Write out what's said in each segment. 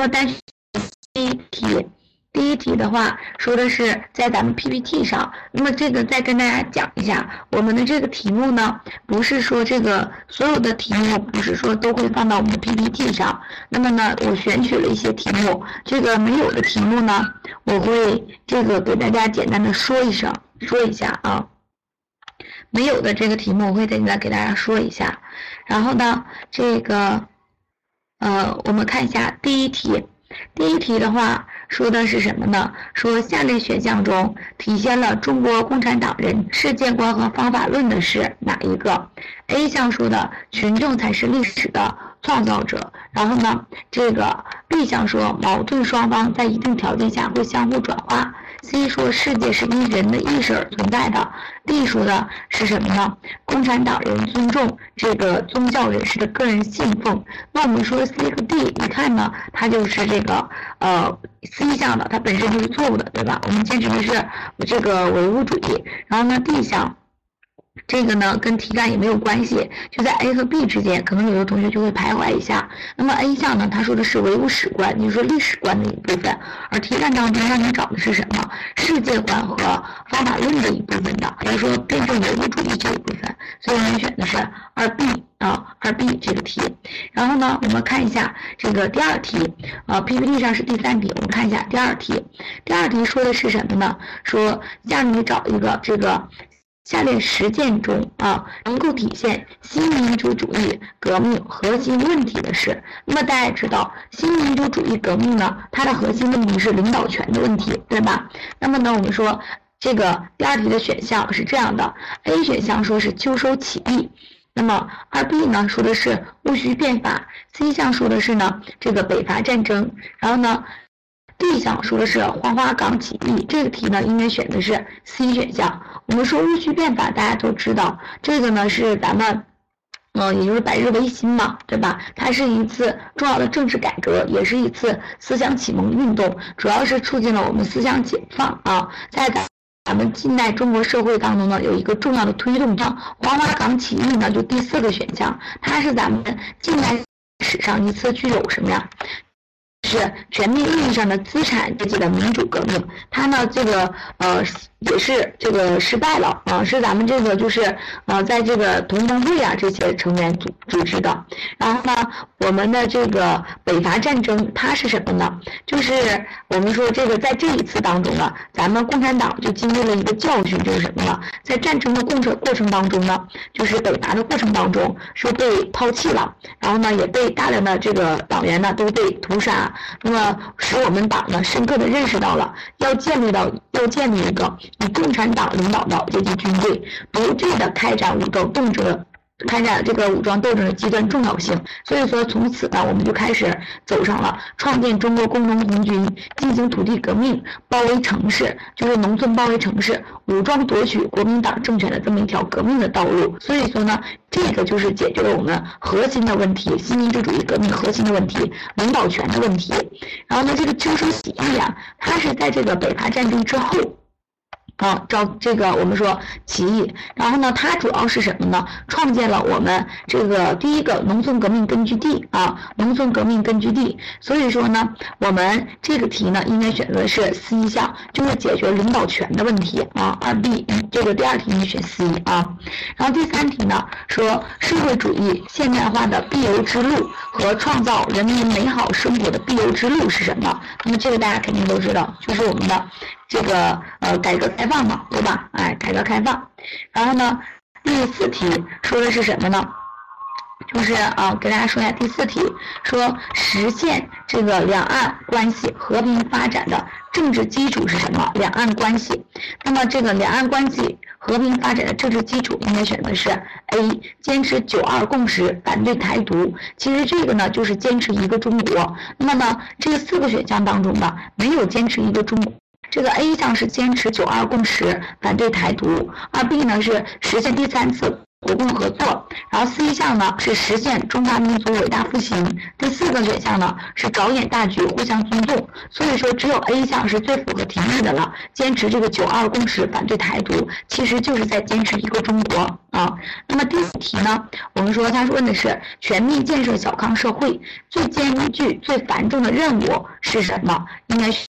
么单选第一题。第一题的话说的是在咱们 PPT 上，那么这个再跟大家讲一下，我们的这个题目呢，不是说这个所有的题目不是说都会放到我们的 PPT 上，那么呢，我选取了一些题目，这个没有的题目呢，我会这个给大家简单的说一声，说一下啊，没有的这个题目我会简单给大家说一下，然后呢，这个呃，我们看一下第一题，第一题的话。说的是什么呢？说下列选项中体现了中国共产党人世界观和方法论的是哪一个？A 项说的群众才是历史的创造者，然后呢，这个 B 项说矛盾双方在一定条件下会相互转化。C 说世界是因人的意识而存在的，D 说的是什么呢？共产党人尊重这个宗教人士的个人信奉。那我们说 C 和 D，一看呢，它就是这个呃 C 项的，它本身就是错误的，对吧？我们坚持的是这个唯物主义。然后呢，D 项。这个呢跟题干也没有关系，就在 A 和 B 之间，可能有的同学就会徘徊一下。那么 A 项呢，他说的是唯物史观，就是说历史观的一部分，而题干当中让你找的是什么？世界观和方法论的一部分的，比如说辩证唯物主义这一部分。所以我们选的是二 B 啊，二 B 这个题。然后呢，我们看一下这个第二题，啊 PPT 上是第三题，我们看一下第二题。第二题说的是什么呢？说让你找一个这个。下列实践中啊，能够体现新民主主义革命核心问题的是，那么大家知道，新民主主义革命呢，它的核心问题是领导权的问题，对吧？那么呢，我们说这个第二题的选项是这样的：A 选项说是秋收起义，那么二 B 呢说的是戊戌变法，C 项说的是呢这个北伐战争，然后呢。D 项说的是黄花岗起义，这个题呢应该选的是 C 选项。我们说戊戌变法，大家都知道，这个呢是咱们，嗯，也就是百日维新嘛，对吧？它是一次重要的政治改革，也是一次思想启蒙运动，主要是促进了我们思想解放啊。在咱咱们近代中国社会当中呢，有一个重要的推动项，黄花岗起义呢就第四个选项，它是咱们近代史上一次具有什么呀？是全面意义上的资产阶级的民主革命，它呢这个呃也是这个失败了啊，是咱们这个就是呃在这个同盟会啊这些成员组组织的。然后呢，我们的这个北伐战争它是什么呢？就是我们说这个在这一次当中呢，咱们共产党就经历了一个教训，就是什么呢？在战争的过程过程当中呢，就是北伐的过程当中是被抛弃了，然后呢也被大量的这个党员呢都被屠杀。那么，使我们党呢深刻的认识到了要建立到要建立一个以共产党领导的阶级军队，不惧的开展武装斗争。开展这个武装斗争的极端重要性，所以说从此呢，我们就开始走上了创建中国工农红军、进行土地革命、包围城市，就是农村包围城市、武装夺取国民党政权的这么一条革命的道路。所以说呢，这个就是解决了我们核心的问题——新民主主义革命核心的问题——领导权的问题。然后呢，这个秋收起义啊，它是在这个北伐战争之后。啊，照这个我们说起义，然后呢，它主要是什么呢？创建了我们这个第一个农村革命根据地啊，农村革命根据地。所以说呢，我们这个题呢，应该选择是 C 项，就是解决领导权的问题啊。二 B 这个第二题你选 C 啊。然后第三题呢，说社会主义现代化的必由之路和创造人民美好生活的必由之路是什么？那么这个大家肯定都知道，就是我们的。这个呃，改革开放嘛，对吧？哎，改革开放。然后呢，第四题说的是什么呢？就是啊，给大家说一下第四题，说实现这个两岸关系和平发展的政治基础是什么？两岸关系。那么这个两岸关系和平发展的政治基础应该选的是 A，坚持九二共识，反对台独。其实这个呢，就是坚持一个中国。那么，这四个选项当中呢，没有坚持一个中国。这个 A 项是坚持九二共识，反对台独；二 B 呢是实现第三次国共合作，然后 C 项呢是实现中华民族伟大复兴，第四个选项呢是着眼大局，互相尊重。所以说，只有 A 项是最符合题意的了。坚持这个九二共识，反对台独，其实就是在坚持一个中国啊。那么第四题呢，我们说他问的是全面建设小康社会，最艰巨、最繁重的任务是什么？应该是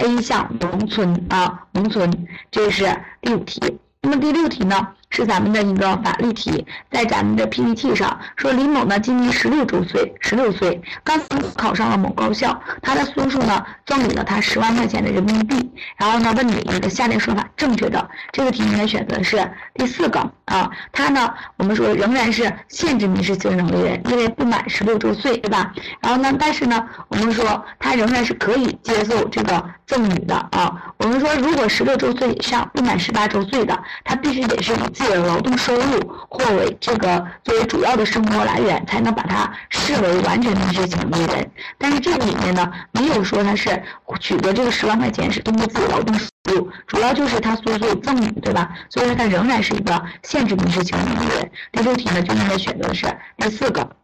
A 项农村啊，农村，这是第五题。那么第六题呢？是咱们的一个法律题，在咱们的 PPT 上说李某呢今年十六周岁，十六岁刚考上了某高校，他的叔叔呢赠予了他十万块钱的人民币，然后呢问你一个下列说法正确的，这个题应该选择是第四个啊，他呢我们说仍然是限制民事行为能力人，因为不满十六周岁，对吧？然后呢，但是呢我们说他仍然是可以接受这个赠与的啊，我们说如果十六周岁以上不满十八周岁的，他必须得是。自己的劳动收入或为这个作为主要的生活来源，才能把它视为完全民事行为人。但是这个里面呢，没有说他是取得这个十万块钱是通过自己劳动收入，主要就是他所有赠与，对吧？所以说他仍然是一个限制民事行为能力人。第六题呢，就应该选择的是第四个。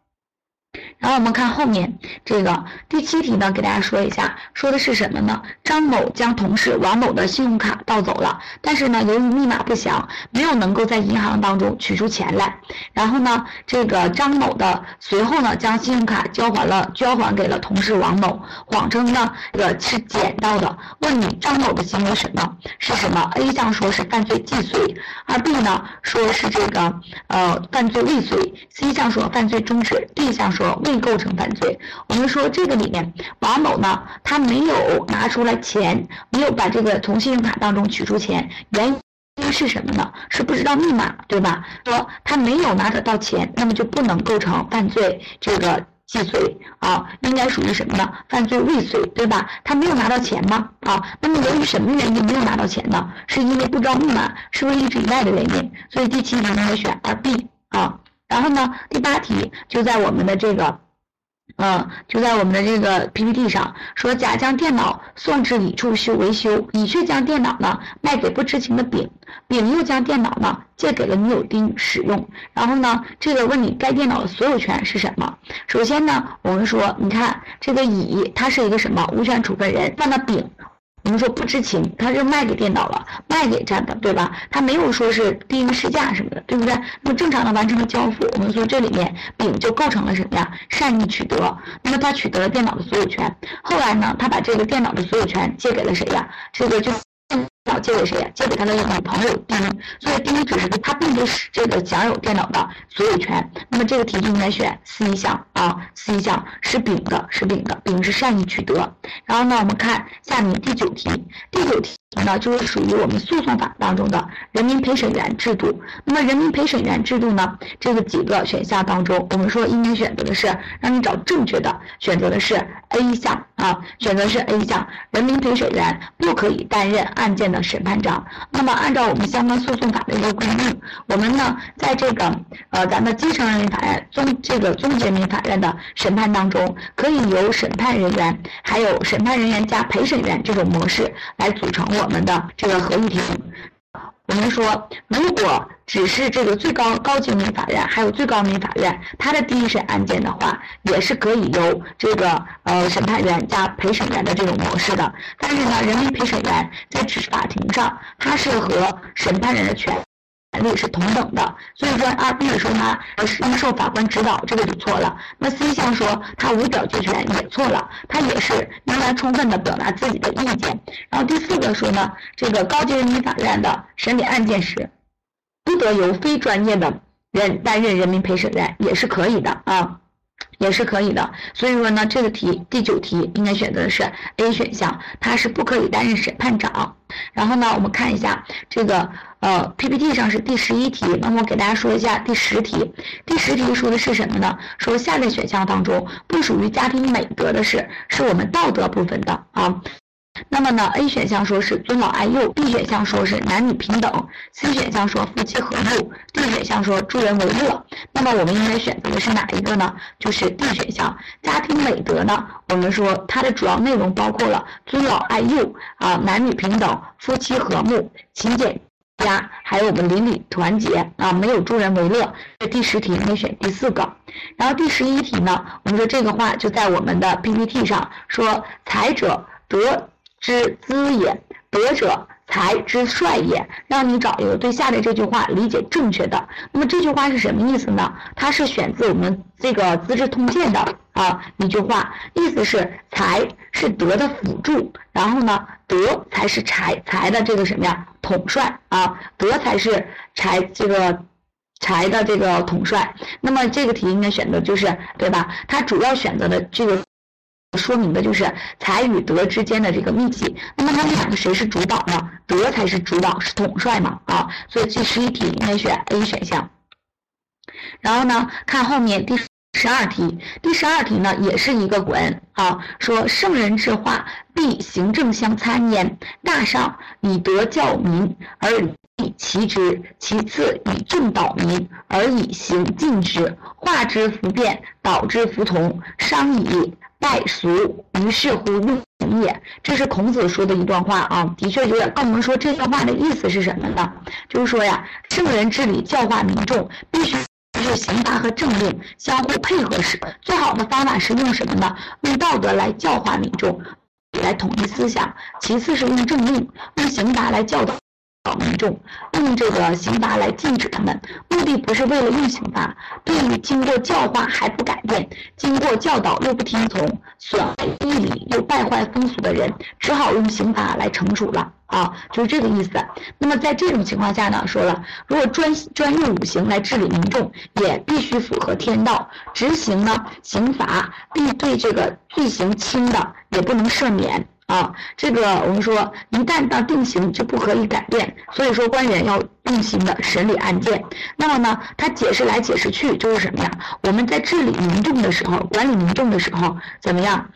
然后我们看后面这个第七题呢，给大家说一下，说的是什么呢？张某将同事王某的信用卡盗走了，但是呢，由于密码不详，没有能够在银行当中取出钱来。然后呢，这个张某的随后呢，将信用卡交还了，交还给了同事王某，谎称呢，这个是捡到的。问你张某的行为什么？是什么？A 项说是犯罪既遂，而 B 呢说是这个呃犯罪未遂，C 项说犯罪中止，D 项说。未构成犯罪。我们说这个里面，王某呢，他没有拿出来钱，没有把这个从信用卡当中取出钱，原因是什么呢？是不知道密码，对吧？说他没有拿得到钱，那么就不能构成犯罪这个既遂啊，应该属于什么呢？犯罪未遂，对吧？他没有拿到钱吗？啊，那么由于什么原因没有拿到钱呢？是因为不知道密码，是不是一直以外的原因？所以第七题应该选二 B 啊。然后呢，第八题就在我们的这个，嗯，就在我们的这个 PPT 上说，甲将电脑送至乙处修维修，乙却将电脑呢卖给不知情的丙，丙又将电脑呢借给了女友丁使用。然后呢，这个问你该电脑的所有权是什么？首先呢，我们说，你看这个乙他是一个什么无权处分人，那么丙。我们说不知情，他是卖给电脑了，卖给这的，对吧？他没有说是定市价什么的，对不对？那么正常的完成了交付，我们说这里面丙就构成了什么呀？善意取得。那么他取得了电脑的所有权，后来呢，他把这个电脑的所有权借给了谁呀？这个就。脑借给谁？借给他的女朋友丁，所以丁只是他并不是这个享有电脑的所有权。那么这个题就应该选 C 项啊，C 项是丙的，是丙的，丙是善意取得。然后呢，我们看下面第九题，第九题那就是属于我们诉讼法当中的人民陪审员制度。那么人民陪审员制度呢，这个几个选项当中，我们说应该选择的是让你找正确的，选择的是 A 项啊，选择是 A 项，人民陪审员不可以担任案件的。审判长，那么按照我们相关诉讼法的一个规定，我们呢在这个呃咱们基层人民法院、中这个中级人民法院的审判当中，可以由审判人员还有审判人员加陪审员这种模式来组成我我们的这个合议庭。我们说，如果只是这个最高高级人民法院，还有最高人民法院，它的第一审案件的话，也是可以由这个呃审判员加陪审员的这种模式的。但是呢，人民陪审员在法庭上，他是和审判人的权。权利是同等的，所以说二 B 说他应受法官指导，这个就错了。那 C 项说他无表决权也错了，他也是应该充分的表达自己的意见。然后第四个说呢，这个高级人民法院的审理案件时，不得由非专业的人担任人民陪审员，也是可以的啊。也是可以的，所以说呢，这个题第九题应该选择的是 A 选项，它是不可以担任审判长。然后呢，我们看一下这个呃 PPT 上是第十一题，那么我给大家说一下第十题。第十题说的是什么呢？说下列选项当中不属于家庭美德的是，是我们道德部分的啊。那么呢，A 选项说是尊老爱幼，B 选项说是男女平等，C 选项说夫妻和睦，D 选项说助人为乐。那么我们应该选择的是哪一个呢？就是 D 选项。家庭美德呢，我们说它的主要内容包括了尊老爱幼啊，男女平等，夫妻和睦，勤俭。家，还有我们邻里团结啊，没有助人为乐。这第十题应该选第四个。然后第十一题呢，我们说这个话就在我们的 PPT 上说：“才者，德之资也；德者。”才之帅也，让你找一个对下列这句话理解正确的。那么这句话是什么意思呢？它是选自我们这个《资治通鉴》的啊一句话，意思是才是德的辅助，然后呢，德才是才才的这个什么呀统帅啊，德才是才这个才的这个统帅。那么这个题应该选的就是对吧？它主要选择的这个。说明的就是才与德之间的这个密切。那么他们两个谁是主导呢？德才是主导，是统帅嘛啊。所以这十一题应该选 A 选项。然后呢，看后面第十二题。第十二题呢，也是一个古文啊，说圣人之化，必行政相参焉。大上以德教民而以齐之，其次以政导民而以行进之。化之弗变，导之弗同，商以。败俗于是乎用也，这是孔子说的一段话啊，的确有点那我们说这段话的意思是什么呢？就是说呀，圣人治理教化民众，必须是刑罚和政令相互配合时，最好的方法是用什么呢？用道德来教化民众，来统一思想；其次是用政令、用刑罚来教导。民众用这个刑罚来禁止他们，目的不是为了用刑罚。对于经过教化还不改变，经过教导又不听从，损害义理又败坏风俗的人，只好用刑罚来惩处了啊，就是这个意思。那么在这种情况下呢，说了，如果专专用五行来治理民众，也必须符合天道。执行呢，刑罚必对这个罪行轻的也不能赦免。啊，这个我们说，一旦到定刑就不可以改变，所以说官员要用心的审理案件。那么呢，他解释来解释去就是什么呀？我们在治理民众的时候，管理民众的时候，怎么样？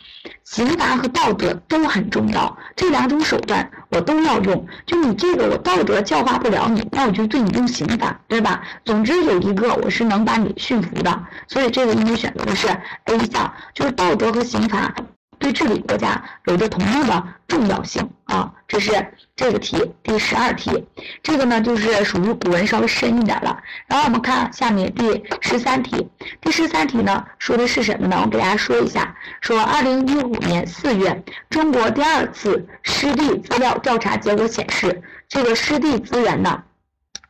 刑罚和道德都很重要，这两种手段我都要用。就你这个我道德教化不了你，那我就对你用刑法，对吧？总之有一个我是能把你驯服的，所以这个应该选择的是 A 项，就是道德和刑罚。对治理国家有着同样的重要性啊！这是这个题第十二题，这个呢就是属于古文稍微深一点了。然后我们看下面第十三题，第十三题呢说的是什么呢？我给大家说一下，说二零一五年四月，中国第二次湿地资料调查结果显示，这个湿地资源呢，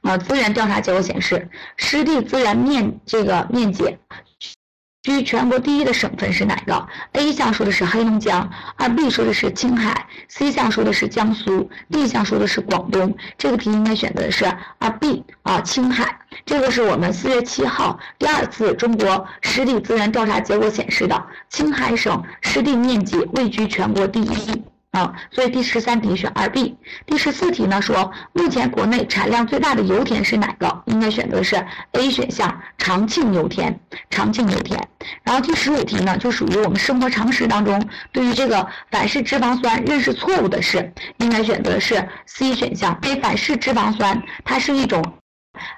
啊资源调查结果显示，湿地资源面这个面积。居全国第一的省份是哪个？A 项说的是黑龙江，二 B 说的是青海，C 项说的是江苏，D 项说的是广东。这个题应该选择的是二 B 啊，青海。这个是我们四月七号第二次中国湿地资源调查结果显示的，青海省湿地面积位居全国第一。啊，所以第十三题选二 B。第十四题呢说，目前国内产量最大的油田是哪个？应该选择是 A 选项，长庆油田。长庆油田。然后第十五题呢，就属于我们生活常识当中对于这个反式脂肪酸认识错误的是，应该选择是 C 选项。因为反式脂肪酸它是一种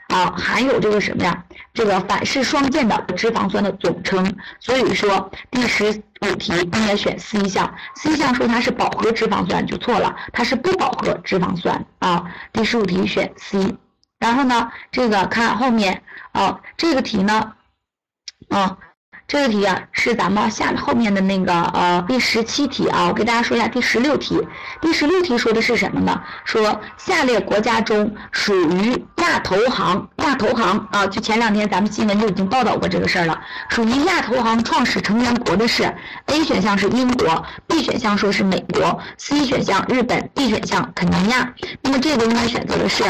啊含有这个什么呀？这个反式双键的脂肪酸的总称。所以说第十。五题应该选 C 项，C 项说它是饱和脂肪酸就错了，它是不饱和脂肪酸啊。第十五题选 C，然后呢，这个看后面啊，这个题呢，啊。这个题啊是咱们下后面的那个呃第十七题啊，我给大家说一下第十六题。第十六题说的是什么呢？说下列国家中属于亚投行，亚投行啊，就前两天咱们新闻就已经报道过这个事儿了。属于亚投行创始成员国的是 A 选项是英国，B 选项说是美国，C 选项日本，D 选项肯尼亚。那么这个应该选择的是。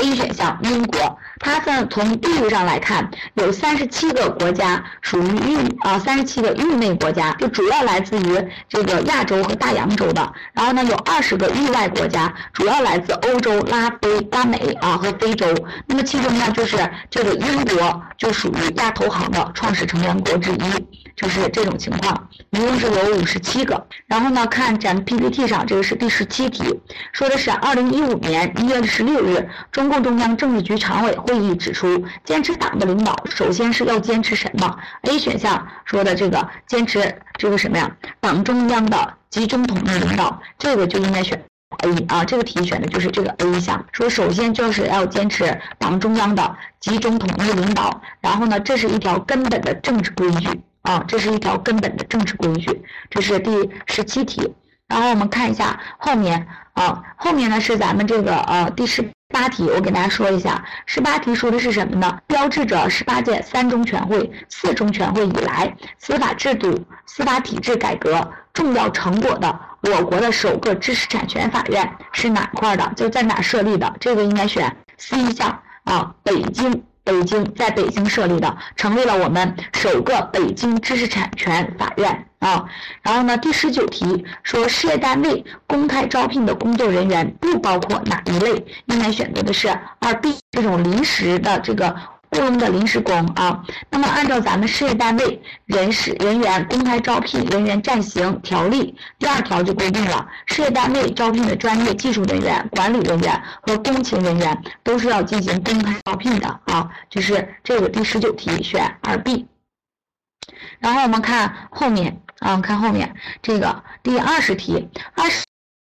A 选项，英国，它呢从地域上来看，有三十七个国家属于域啊，三十七个域内国家，就主要来自于这个亚洲和大洋洲的。然后呢，有二十个域外国家，主要来自欧洲、拉非、拉美啊和非洲。那么其中呢，就是这个英国就属于亚投行的创始成员国之一。就是这种情况，一共是有五十七个。然后呢，看咱们 PPT 上，这个是第十七题，说的是二零一五年一月十六日，中共中央政治局常委会议指出，坚持党的领导，首先是要坚持什么？A 选项说的这个坚持这个什么呀？党中央的集中统一领导，这个就应该选 A 啊，这个题选的就是这个 A 项，说首先就是要坚持党中央的集中统一领导，然后呢，这是一条根本的政治规矩啊，这是一条根本的政治规矩，这是第十七题。然后我们看一下后面啊，后面呢是咱们这个呃第十八题，我给大家说一下，十八题说的是什么呢？标志着十八届三中全会、四中全会以来司法制度、司法体制改革重要成果的我国的首个知识产权法院是哪块的？就在哪设立的？这个应该选 C 项啊，北京。北京在北京设立的，成立了我们首个北京知识产权法院啊。然后呢，第十九题说事业单位公开招聘的工作人员不包括哪一类？应该选择的是二 B 这种临时的这个。雇佣的临时工啊，那么按照咱们事业单位人事人员公开招聘人员暂行条例第二条就规定了，事业单位招聘的专业技术人员、管理人员和工勤人员都是要进行公开招聘的啊，就是这个第十九题选二 B。然后我们看后面啊，看后面这个第二十题，二十。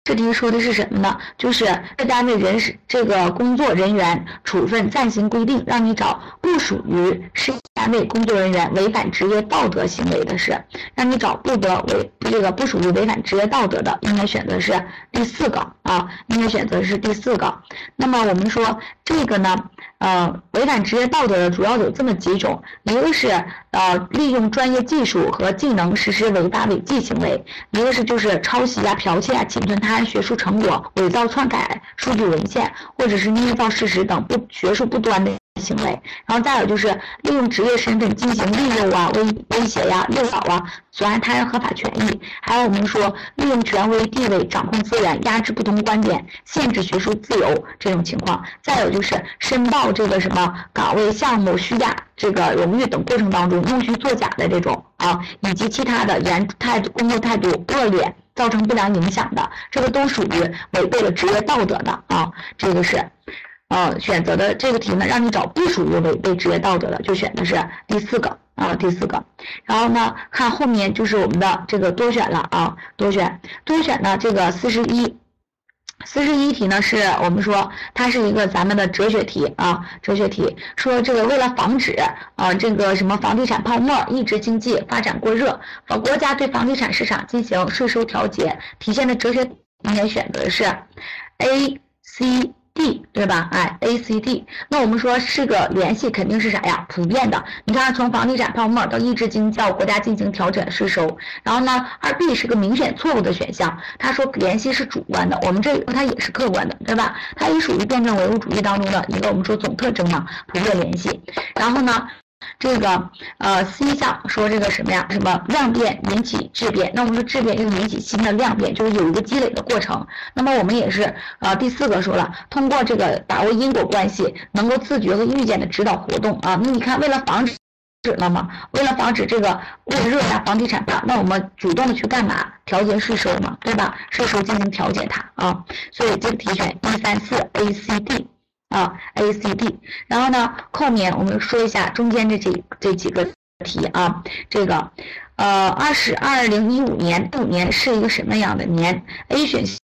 这题说的是什么呢？就是这单位人事这个工作人员处分暂行规定，让你找不属于事业单位工作人员违反职业道德行为的事，让你找不得违这个不属于违反职业道德的，应该选择是第四个啊，应该选择是第四个。那么我们说这个呢，呃，违反职业道德的主要有这么几种，一个是呃利用专业技术和技能实施违法违纪行为，一个是就是抄袭啊、剽窃啊、侵吞他人。学术成果、伪造、篡改数据文献，或者是捏造事实等不学术不端的行为，然后再有就是利用职业身份进行利诱啊、威威胁呀、诱导啊、损害他人合法权益，还有我们说利用权威地位掌控资源、压制不同观点、限制学术自由这种情况，再有就是申报这个什么岗位、项目虚假这个荣誉等过程当中弄虚作假的这种啊，以及其他的严态度工作态度恶劣。造成不良影响的，这个都属于违背了职业道德的啊。这个是，呃，选择的这个题呢，让你找不属于违背职业道德的，就选的是第四个啊，第四个。然后呢，看后面就是我们的这个多选了啊，多选，多选呢，这个四十一。四十一题呢，是我们说它是一个咱们的哲学题啊，哲学题说这个为了防止啊这个什么房地产泡沫，抑制经济发展过热，把国家对房地产市场进行税收调节，体现的哲学应该选择是 A、C。D 对吧？哎，A C D，那我们说是个联系，肯定是啥呀？普遍的。你看，从房地产泡沫到抑制经济，到国家进行调整税收，然后呢，二 B 是个明显错误的选项。他说联系是主观的，我们这它也是客观的，对吧？它也属于辩证唯物主义当中的一个我们说总特征嘛，普遍联系。然后呢？这个呃，C 项说这个什么呀？什么量变引起质变？那我们说质变又引起新的量变，就是有一个积累的过程。那么我们也是呃，第四个说了，通过这个把握因果关系，能够自觉和预见的指导活动啊。那你看，为了防止了吗？为了防止这个过热呀，房地产吧，那我们主动的去干嘛？调节税收嘛，对吧？税收进行调节它啊。所以这个题选一三四 A C D。啊，A、C、D，然后呢，后面我们说一下中间这几这几个题啊，这个，呃，二十二零一五年，五年是一个什么样的年？A 选项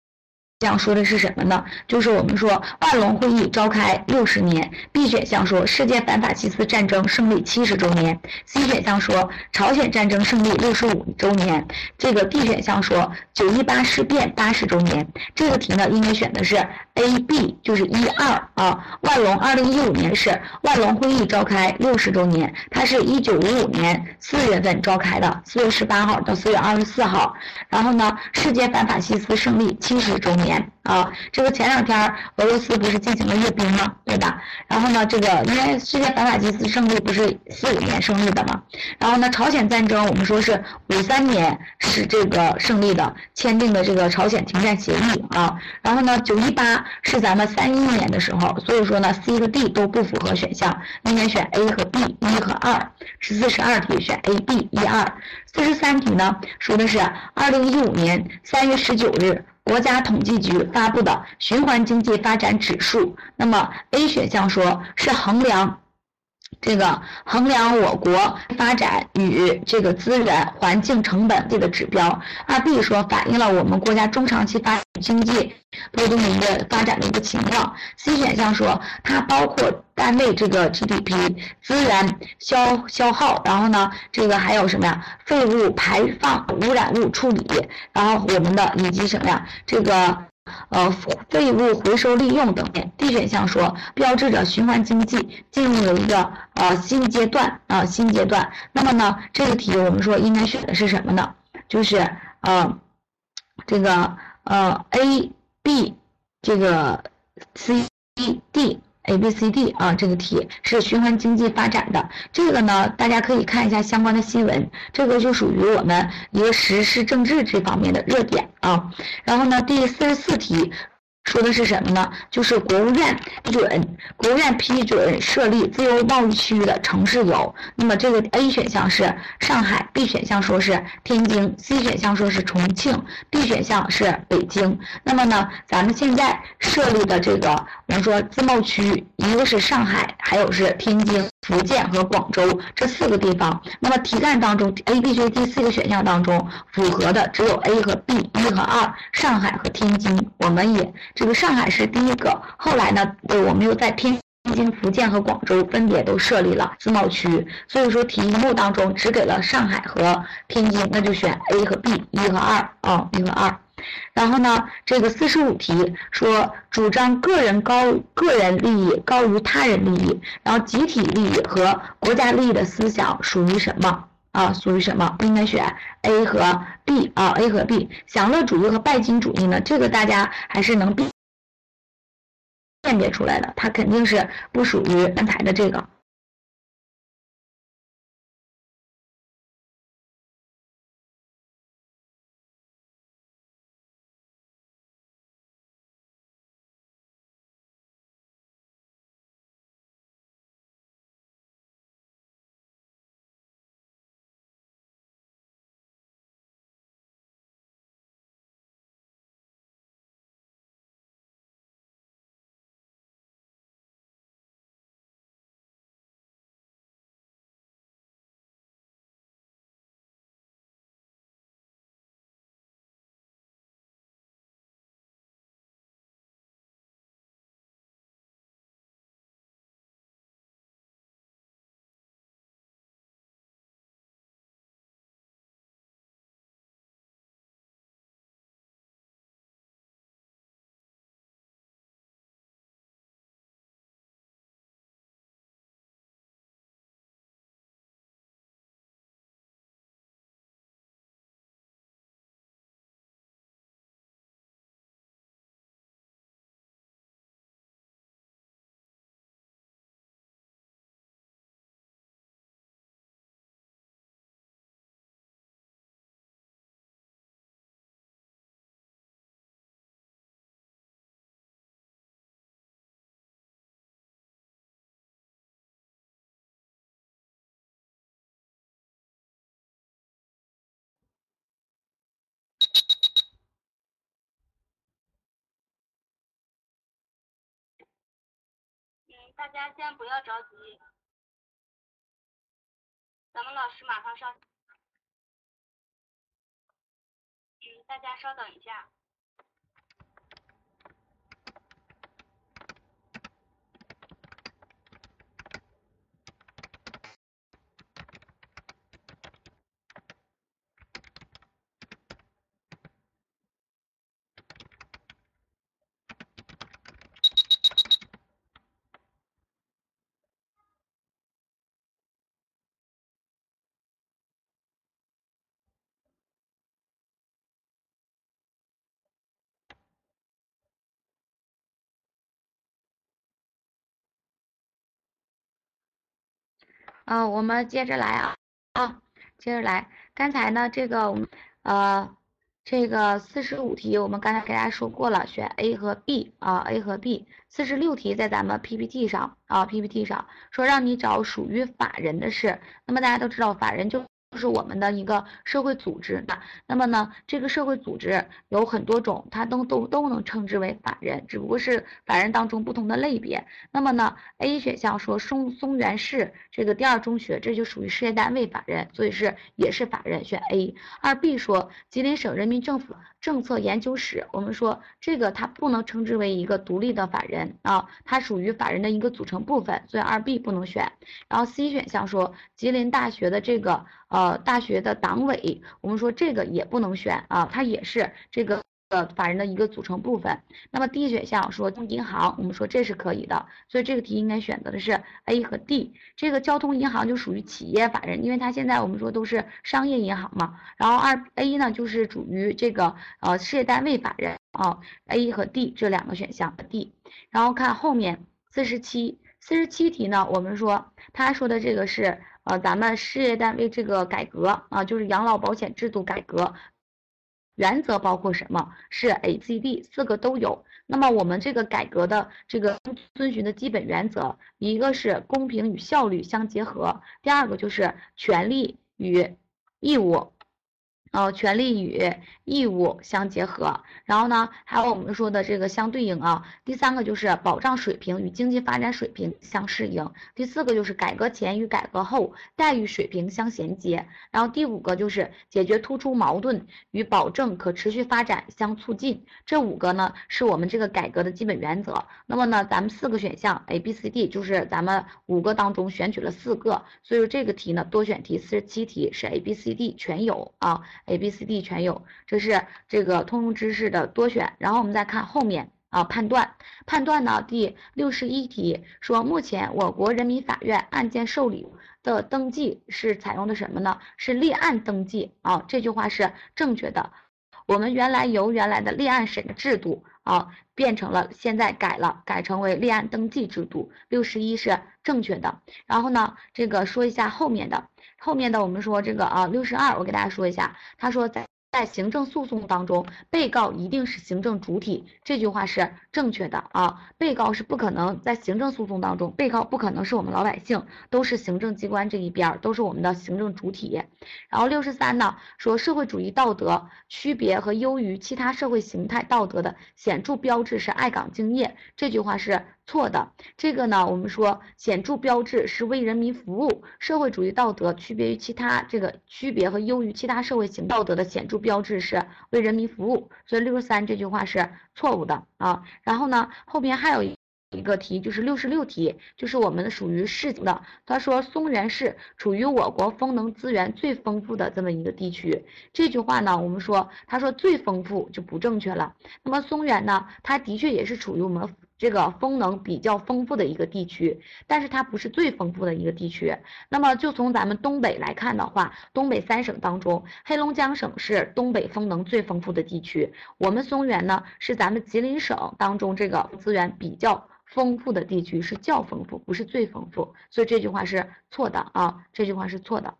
项。这样说的是什么呢？就是我们说万隆会议召开六十年。B 选项说世界反法西斯战争胜利七十周年。C 选项说朝鲜战争胜利六十五周年。这个 D 选项说九一八事变八十周年。这个题呢，应该选的是 A、B，就是一二啊。万隆二零一五年是万隆会议召开六十周年，它是一九五五年四月份召开的，四月十八号到四月二十四号。然后呢，世界反法西斯胜利七十周年。年啊，这个前两天俄罗斯不是进行了阅兵吗？对吧？然后呢，这个因为世界反法西斯胜利不是四五年胜利的嘛？然后呢，朝鲜战争我们说是五三年是这个胜利的，签订的这个朝鲜停战协议啊。然后呢，九一八是咱们三一年的时候，所以说呢，C 和 D 都不符合选项，应该选 A 和 B 一和二。十四十二题选 A、B 一二。四十三题呢，说的是二零一五年三月十九日。国家统计局发布的循环经济发展指数，那么 A 选项说是衡量。这个衡量我国发展与这个资源环境成本这个指标。二 B 说反映了我们国家中长期发展经济波动的一个发展的一个情况。C 选项说它包括单位这个 GDP、资源消消耗，然后呢，这个还有什么呀？废物排放、污染物处理，然后我们的以及什么呀？这个。呃，废物回收利用等。D 选项说，标志着循环经济进入了一个呃新阶段啊新阶段。那么呢，这个题我们说应该选的是什么呢？就是呃这个呃 A、B 这个 C、D。A B C D 啊，这个题是循环经济发展的。这个呢，大家可以看一下相关的新闻。这个就属于我们一个时事政治这方面的热点啊。然后呢，第四十四题。说的是什么呢？就是国务院批准，国务院批准设立自由贸易区的城市有，那么这个 A 选项是上海，B 选项说是天津，C 选项说是重庆，D 选项是北京。那么呢，咱们现在设立的这个，我们说自贸区，一个是上海，还有是天津、福建和广州这四个地方。那么题干当中，A、B、C、D 四个选项当中，符合的只有 A 和 B，一和二，上海和天津，我们也。这个上海是第一个，后来呢，呃，我们又在天津、福建和广州分别都设立了自贸区，所以说题目当中只给了上海和天津，那就选 A 和 B，一和二啊，一和二。然后呢，这个四十五题说主张个人高个人利益高于他人利益，然后集体利益和国家利益的思想属于什么？啊，属于什么？应该选 A 和 B 啊，A 和 B。享乐主义和拜金主义呢？这个大家还是能辨辨别出来的，它肯定是不属于刚才的这个。大家先不要着急，咱们老师马上上。嗯，大家稍等一下。啊，我们接着来啊啊，接着来。刚才呢，这个呃，这个四十五题我们刚才给大家说过了，选 A 和 B 啊，A 和 B。四十六题在咱们 PPT 上啊，PPT 上说让你找属于法人的事。那么大家都知道，法人就就是我们的一个社会组织那那么呢，这个社会组织有很多种，它都都都能称之为法人，只不过是法人当中不同的类别。那么呢，A 选项说松松原市这个第二中学，这就属于事业单位法人，所以是也是法人，选 A。二 B 说吉林省人民政府政策研究室，我们说这个它不能称之为一个独立的法人啊，它属于法人的一个组成部分，所以二 B 不能选。然后 C 选项说吉林大学的这个呃大学的党委，我们说这个也不能选啊，它也是这个呃法人的一个组成部分。那么 D 选项说银行，我们说这是可以的，所以这个题应该选择的是 A 和 D。这个交通银行就属于企业法人，因为它现在我们说都是商业银行嘛。然后二 A 呢就是属于这个呃事业单位法人啊，A 和 D 这两个选项 D。然后看后面四十七。四十七题呢，我们说他说的这个是呃咱们事业单位这个改革啊，就是养老保险制度改革，原则包括什么？是 A、C、D 四个都有。那么我们这个改革的这个遵循的基本原则，一个是公平与效率相结合，第二个就是权利与义务。呃，权利与义务相结合，然后呢，还有我们说的这个相对应啊。第三个就是保障水平与经济发展水平相适应。第四个就是改革前与改革后待遇水平相衔接。然后第五个就是解决突出矛盾与保证可持续发展相促进。这五个呢，是我们这个改革的基本原则。那么呢，咱们四个选项 A、B、C、D 就是咱们五个当中选取了四个，所以说这个题呢，多选题四十七题是 A、B、C、D 全有啊。A、B、C、D 全有，这是这个通用知识的多选。然后我们再看后面啊，判断判断呢，第六十一题说，目前我国人民法院案件受理的登记是采用的什么呢？是立案登记啊，这句话是正确的。我们原来由原来的立案审制度啊，变成了现在改了，改成为立案登记制度。六十一是正确的。然后呢，这个说一下后面的。后面的我们说这个啊，六十二，我给大家说一下，他说在在行政诉讼当中，被告一定是行政主体，这句话是正确的啊，被告是不可能在行政诉讼当中，被告不可能是我们老百姓，都是行政机关这一边，都是我们的行政主体。然后六十三呢，说社会主义道德区别和优于其他社会形态道德的显著标志是爱岗敬业，这句话是。错的，这个呢，我们说显著标志是为人民服务，社会主义道德区别于其他这个区别和优于其他社会型道德的显著标志是为人民服务，所以六十三这句话是错误的啊。然后呢，后边还有一一个题，就是六十六题，就是我们属于市的。他说松原市处于我国风能资源最丰富的这么一个地区，这句话呢，我们说他说最丰富就不正确了。那么松原呢，它的确也是处于我们。这个风能比较丰富的一个地区，但是它不是最丰富的一个地区。那么就从咱们东北来看的话，东北三省当中，黑龙江省是东北风能最丰富的地区。我们松原呢是咱们吉林省当中这个资源比较丰富的地区，是较丰富，不是最丰富。所以这句话是错的啊，这句话是错的。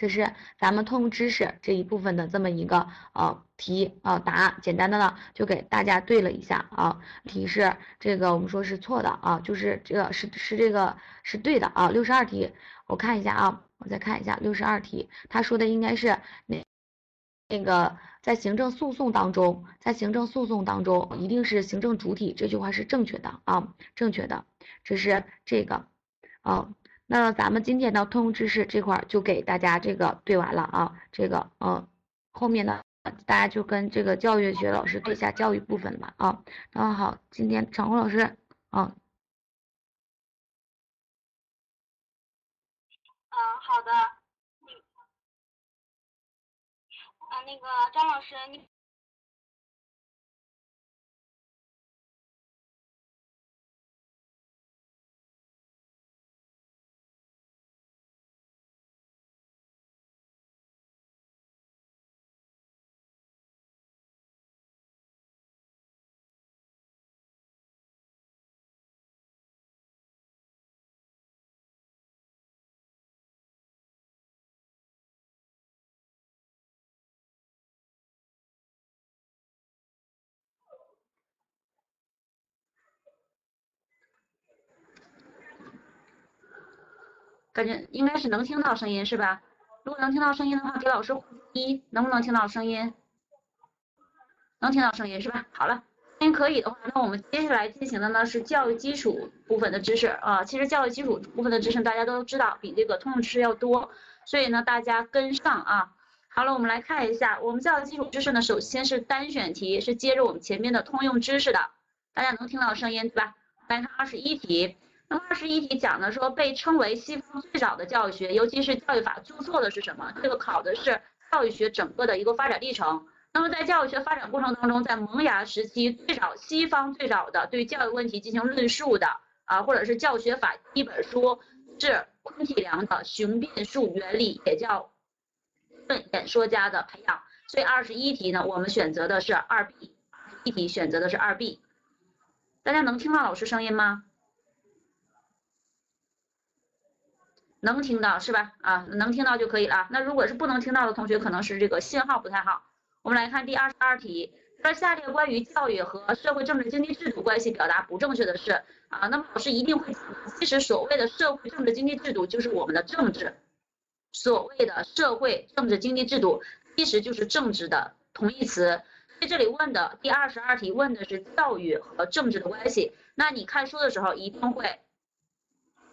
这是咱们通用知识这一部分的这么一个呃题啊答案，简单的呢就给大家对了一下啊，题是这个我们说是错的啊，就是这个是是这个是对的啊。六十二题我看一下啊，我再看一下六十二题，他说的应该是那那个在行政诉讼当中，在行政诉讼当中一定是行政主体，这句话是正确的啊，正确的，这是这个啊。那咱们今天的通用知识这块就给大家这个对完了啊，这个嗯，后面呢大家就跟这个教育学老师对下教育部分吧啊。然后好，今天场红老师嗯。嗯，好的。啊，那个张老师你。感觉应该是能听到声音是吧？如果能听到声音的话，给老师一，能不能听到声音？能听到声音是吧？好了，声音可以的话，那我们接下来进行的呢是教育基础部分的知识啊。其实教育基础部分的知识大家都知道，比这个通用知识要多，所以呢大家跟上啊。好了，我们来看一下我们教育基础知识呢，首先是单选题，是接着我们前面的通用知识的，大家能听到声音对吧？来看二十一题。那么二十一题讲的说，被称为西方最早的教育学，尤其是教育法注册的是什么？这个考的是教育学整个的一个发展历程。那么在教育学发展过程当中，在萌芽时期，最早西方最早的对教育问题进行论述的啊，或者是教学法一本书是昆体良的雄辩术原理，也叫论演说家的培养。所以二十一题呢，我们选择的是二 B，一题选择的是二 B。大家能听到老师声音吗？能听到是吧？啊，能听到就可以了。那如果是不能听到的同学，可能是这个信号不太好。我们来看第二十二题，说下列关于教育和社会政治经济制度关系表达不正确的是啊，那么老师一定会。其实所谓的社会政治经济制度就是我们的政治，所谓的社会政治经济制度其实就是政治的同义词。所以这里问的第二十二题问的是教育和政治的关系。那你看书的时候一定会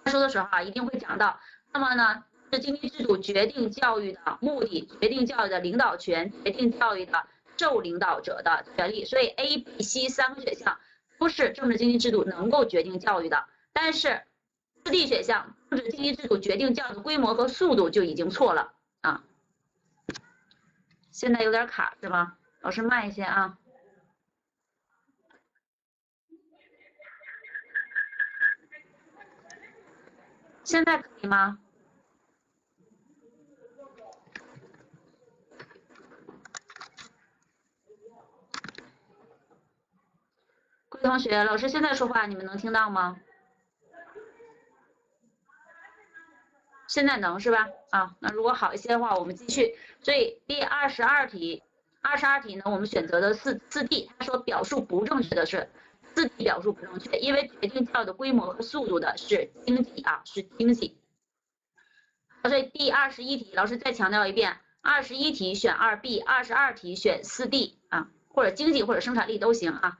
看书的时候啊，一定会讲到。那么呢，是经济制度决定教育的目的，决定教育的领导权，决定教育的受领导者的权利。所以 A、B、C 三个选项都是政治经济制度能够决定教育的。但是四 D 选项政治经济制度决定教育的规模和速度就已经错了啊。现在有点卡是吗？老师慢一些啊。现在可以吗？各位同学，老师现在说话你们能听到吗？现在能是吧？啊，那如果好一些的话，我们继续。所以第二十二题，二十二题呢，我们选择的四四 D，他说表述不正确的是。四 D 表述不正确，因为决定教育的规模和速度的是经济啊，是经济。所以第二十一题，老师再强调一遍，二十一题选二 B，二十二题选四 D 啊，或者经济或者生产力都行啊。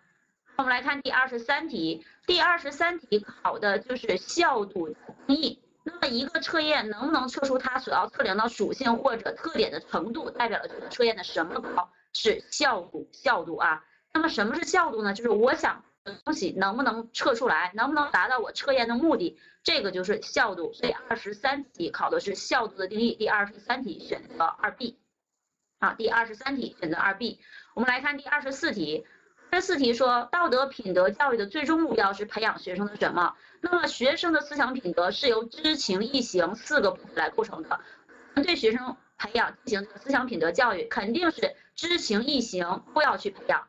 我们来看第二十三题，第二十三题考的就是效度定义。那么一个测验能不能测出它所要测量的属性或者特点的程度，代表了这个测验的什么高？是效度，效度啊。那么什么是效度呢？就是我想的。东西能不能测出来，能不能达到我测验的目的，这个就是效度。所以二十三题考的是效度的定义。第二十三题选择二 B，啊，第二十三题选择二 B。我们来看第二十四题，第四题说道德品德教育的最终目标是培养学生的什么？那么学生的思想品德是由知情意行四个部分来构成的。对学生培养进行思想品德教育，肯定是知情意行都要去培养。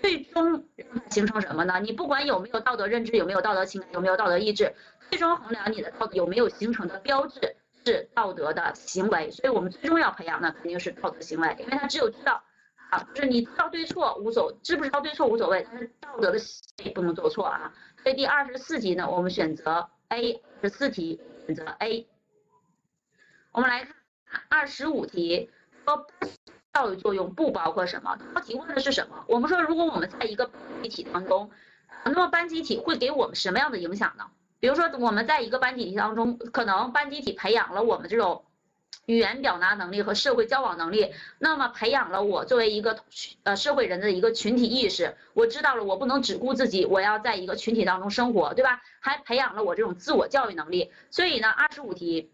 最终形成什么呢？你不管有没有道德认知，有没有道德情感，有没有道德意志，最终衡量你的道德有没有形成的标志是道德的行为。所以我们最终要培养的肯定是道德行为，因为他只有知道就是你知道对错无所，知不知道对错无所谓，但是道德的行为不能做错啊。所以第二十四题呢，我们选择 A，十四题选择 A。我们来看二十五题说。教育作用不包括什么？他提问的是什么？我们说，如果我们在一个集体当中，那么班集体会给我们什么样的影响呢？比如说，我们在一个班集体当中，可能班集体培养了我们这种语言表达能力和社会交往能力，那么培养了我作为一个呃社会人的一个群体意识。我知道了，我不能只顾自己，我要在一个群体当中生活，对吧？还培养了我这种自我教育能力。所以呢，二十五题。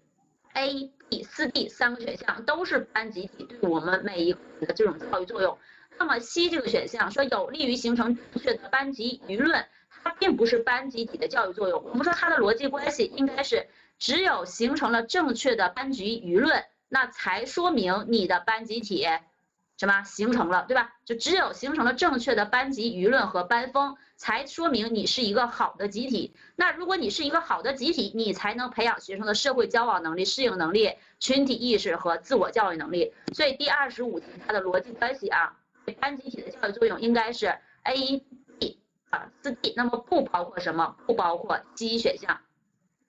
A、B、四 D 三个选项都是班集体对我们每一个人的这种教育作用。那么 C 这个选项说有利于形成正确的班级舆论，它并不是班集体的教育作用。我们说它的逻辑关系应该是，只有形成了正确的班级舆论，那才说明你的班集体。什么形成了，对吧？就只有形成了正确的班级舆论和班风，才说明你是一个好的集体。那如果你是一个好的集体，你才能培养学生的社会交往能力、适应能力、群体意识和自我教育能力。所以第二十五题它的逻辑关系啊，班集体的教育作用应该是 A、B 啊四 D，那么不包括什么？不包括 C 选项。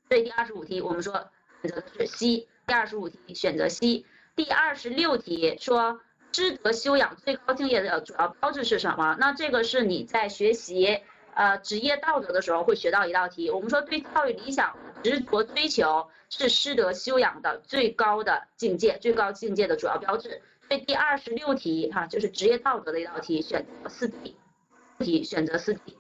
所以第二十五题我们说选择的是 C。第二十五题选择 C。第二十六题说师德修养最高境界的主要标志是什么？那这个是你在学习呃职业道德的时候会学到一道题。我们说对教育理想执着追求是师德修养的最高的境界，最高境界的主要标志。所以第二十六题哈就是职业道德的一道题，选择四 D 题，选择四 D。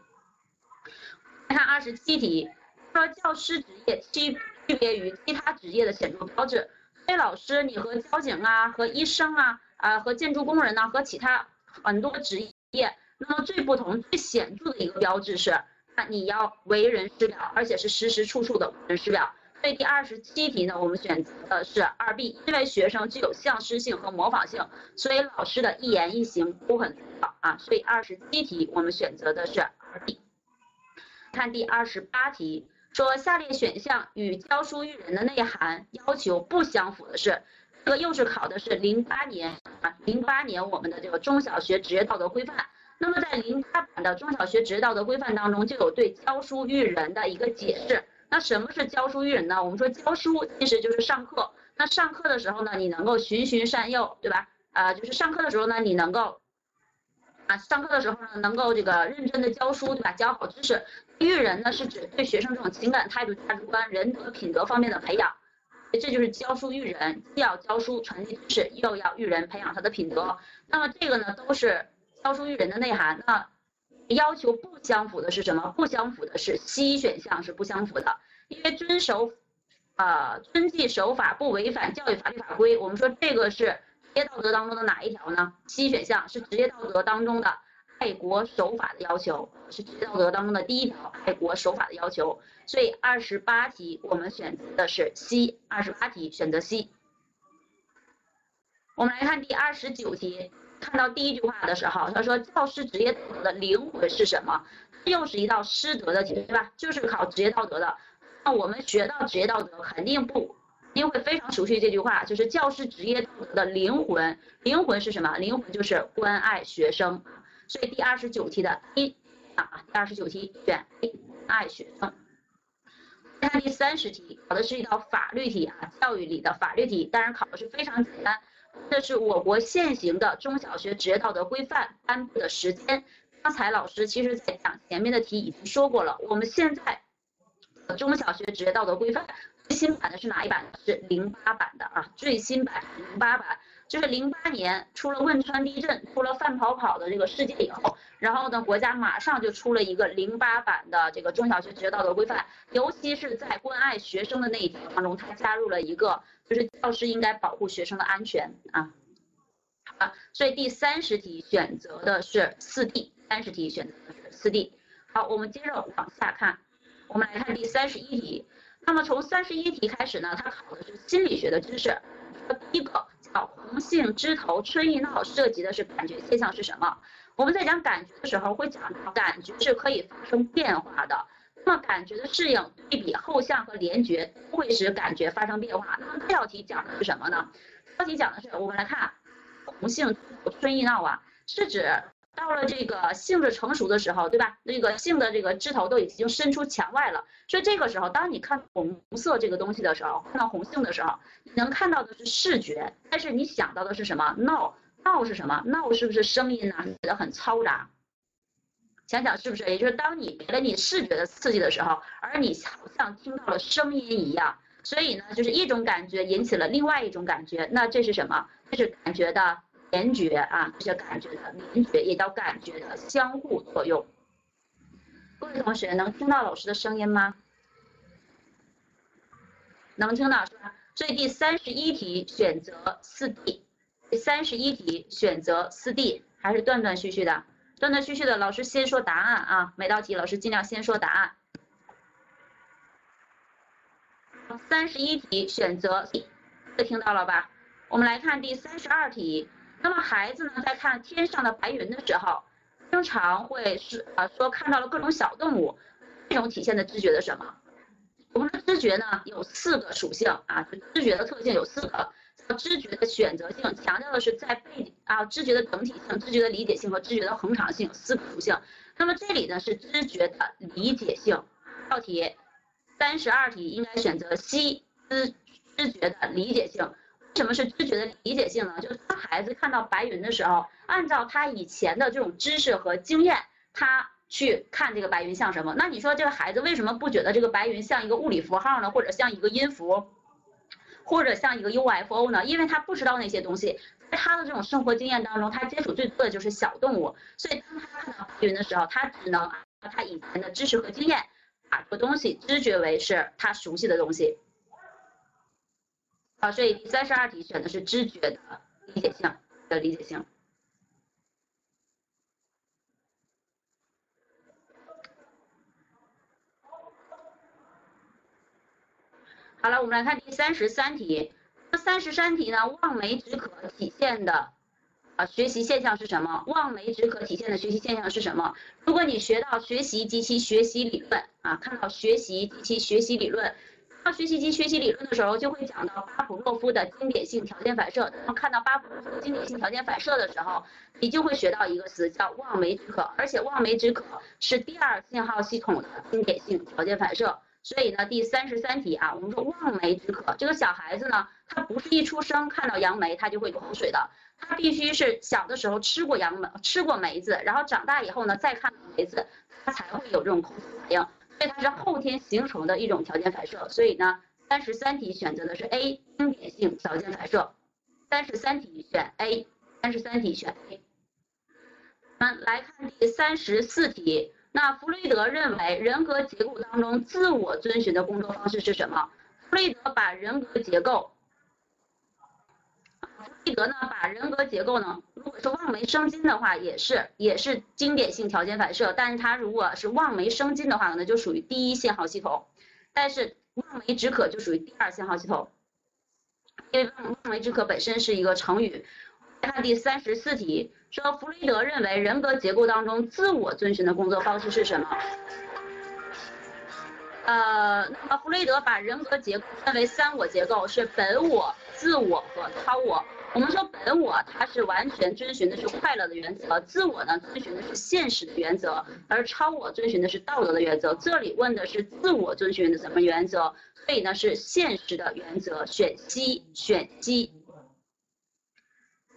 看二十七题，说教师职业区区别于其他职业的显著标志。所以老师，你和交警啊，和医生啊，啊和建筑工人呢，和其他很多职业，那么最不同、最显著的一个标志是，那你要为人师表，而且是时时处处的为人师表。所以第二十七题呢，我们选择的是二 B，因为学生具有向师性和模仿性，所以老师的一言一行都很重要啊。所以二十七题我们选择的是二 B。看第二十八题，说下列选项与教书育人的内涵要求不相符的是，这个又是考的是零八年啊，零八年我们的这个中小学职业道德规范。那么在零八版的中小学职业道德规范当中，就有对教书育人的一个解释。那什么是教书育人呢？我们说教书其实就是上课。那上课的时候呢，你能够循循善诱，对吧？啊，就是上课的时候呢，你能够。啊，上课的时候呢，能够这个认真的教书，对吧？教好知识。育人呢，是指对学生这种情感态度、价值观、人德品德方面的培养。这就是教书育人，既要教书传递知识，又要育人培养他的品德。那么这个呢，都是教书育人的内涵。那要求不相符的是什么？不相符的是 C 选项是不相符的，因为遵守，呃，遵纪守法不违反教育法律法规。我们说这个是。职业道德当中的哪一条呢？C 选项是职业道德当中的爱国守法的要求，是职业道德当中的第一条爱国守法的要求。所以二十八题我们选择的是 C，二十八题选择 C。我们来看第二十九题，看到第一句话的时候，他说教师职业道德的灵魂是什么？又是一道师德的题，对吧？就是考职业道德的。那我们学到职业道德，肯定不。定会非常熟悉这句话，就是教师职业道德的灵魂。灵魂是什么？灵魂就是关爱学生。所以第二十九题的 A 啊，第二十九题选 A，爱学生。看第三十题，考的是一道法律题啊，教育里的法律题，当然考的是非常简单。这是我国现行的中小学职业道德规范颁布的时间。刚才老师其实在讲前面的题已经说过了，我们现在中小学职业道德规范。最新版的是哪一版？是零八版的啊，最新版零八版，就是零八年出了汶川地震，出了范跑跑的这个事件以后，然后呢，国家马上就出了一个零八版的这个中小学职业道德规范，尤其是在关爱学生的那一条当中，它加入了一个，就是教师应该保护学生的安全啊。啊，所以第三十题选择的是四 D，三十题选择的是四 D。好，我们接着往下看，我们来看第三十一题。那么从三十一题开始呢，它考的是心理学的知识。第一个好红杏枝头春意闹，涉及的是感觉现象是什么？我们在讲感觉的时候会讲到，感觉是可以发生变化的。那么感觉的适应、对比、后项和联觉都会使感觉发生变化。那么这道题讲的是什么呢？这道题讲的是，我们来看红杏春意闹啊，是指。到了这个杏子成熟的时候，对吧？那个杏的这个枝头都已经伸出墙外了，所以这个时候，当你看红色这个东西的时候，看到红杏的时候，你能看到的是视觉，但是你想到的是什么？闹闹是什么？闹是不是声音呢？觉得很嘈杂。想想是不是？也就是当你给了你视觉的刺激的时候，而你好像听到了声音一样，所以呢，就是一种感觉引起了另外一种感觉，那这是什么？这是感觉的。联觉啊，这些感觉的联觉也叫感觉的相互作用。各位同学能听到老师的声音吗？能听到是吧？所以第三十一题选择四 D，第三十一题选择四 D，还是断断续续的，断断续续的。老师先说答案啊，每道题老师尽量先说答案。三十一题选择 C，听到了吧？我们来看第三十二题。那么孩子呢，在看天上的白云的时候，经常会是啊说看到了各种小动物，这种体现的知觉的什么？我们的知觉呢有四个属性啊，就知觉的特性有四个，知觉的选择性强调的是在背啊知觉的整体性、知觉的理解性和知觉的恒常性四个属性。那么这里呢是知觉的理解性。道题三十二题应该选择 C 知知觉的理解性。什么是知觉的理解性呢？就是当孩子看到白云的时候，按照他以前的这种知识和经验，他去看这个白云像什么？那你说这个孩子为什么不觉得这个白云像一个物理符号呢？或者像一个音符，或者像一个 UFO 呢？因为他不知道那些东西，在他的这种生活经验当中，他接触最多的就是小动物，所以当他看到白云的时候，他只能按照他以前的知识和经验，把这个东西知觉为是他熟悉的东西。好，所以第三十二题选的是知觉的理解性的理解性。好了，我们来看第三十三题。这三十三题呢，望梅止渴体现的啊学习现象是什么？望梅止渴体现的学习现象是什么？如果你学到学习及其学习理论啊，看到学习及其学习理论。到学习及学习理论的时候，就会讲到巴甫洛夫的经典性条件反射。当看到巴甫洛夫的经典性条件反射的时候，你就会学到一个词叫望梅止渴，而且望梅止渴是第二信号系统的经典性条件反射。所以呢，第三十三题啊，我们说望梅止渴，这个小孩子呢，他不是一出生看到杨梅他就会口水的，他必须是小的时候吃过杨梅，吃过梅子，然后长大以后呢再看梅子，他才会有这种口水反应。所以它是后天形成的一种条件反射，所以呢，三十三题选择的是 A 经典性条件反射，三十三题选 A，三十三题选 A。我们来看第三十四题，那弗雷德认为人格结构当中自我遵循的工作方式是什么？弗雷德把人格结构。弗洛伊德呢，把人格结构呢，如果是望梅生金的话，也是也是经典性条件反射，但是它如果是望梅生金的话，那就属于第一信号系统，但是望梅止渴就属于第二信号系统，因为望梅止渴本身是一个成语。看第三十四题，说弗洛伊德认为人格结构当中自我遵循的工作方式是什么？呃，那么弗雷德把人格结构分为三我结构，是本我、自我和超我。我们说本我它是完全遵循的是快乐的原则，自我呢遵循的是现实的原则，而超我遵循的是道德的原则。这里问的是自我遵循的什么原则？所以呢是现实的原则，选 C，选 C。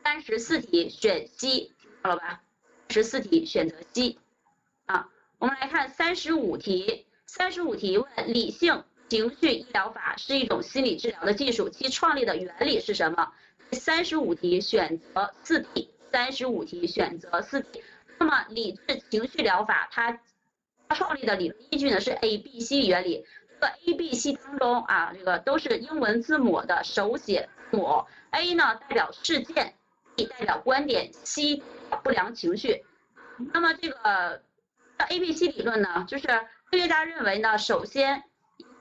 三十四题选 C，好了吧？十四题选择 C。啊，我们来看三十五题。三十五题问：理性情绪医疗法是一种心理治疗的技术，其创立的原理是什么？三十五题选择四 D。三十五题选择四 D。那么理智情绪疗法它它创立的理论依据呢是 A B C 原理。这个 A B C 当中啊，这个都是英文字母的手写字母。A 呢代表事件，B 代表观点，C 不良情绪。那么这个 A B C 理论呢，就是。科学家认为呢，首先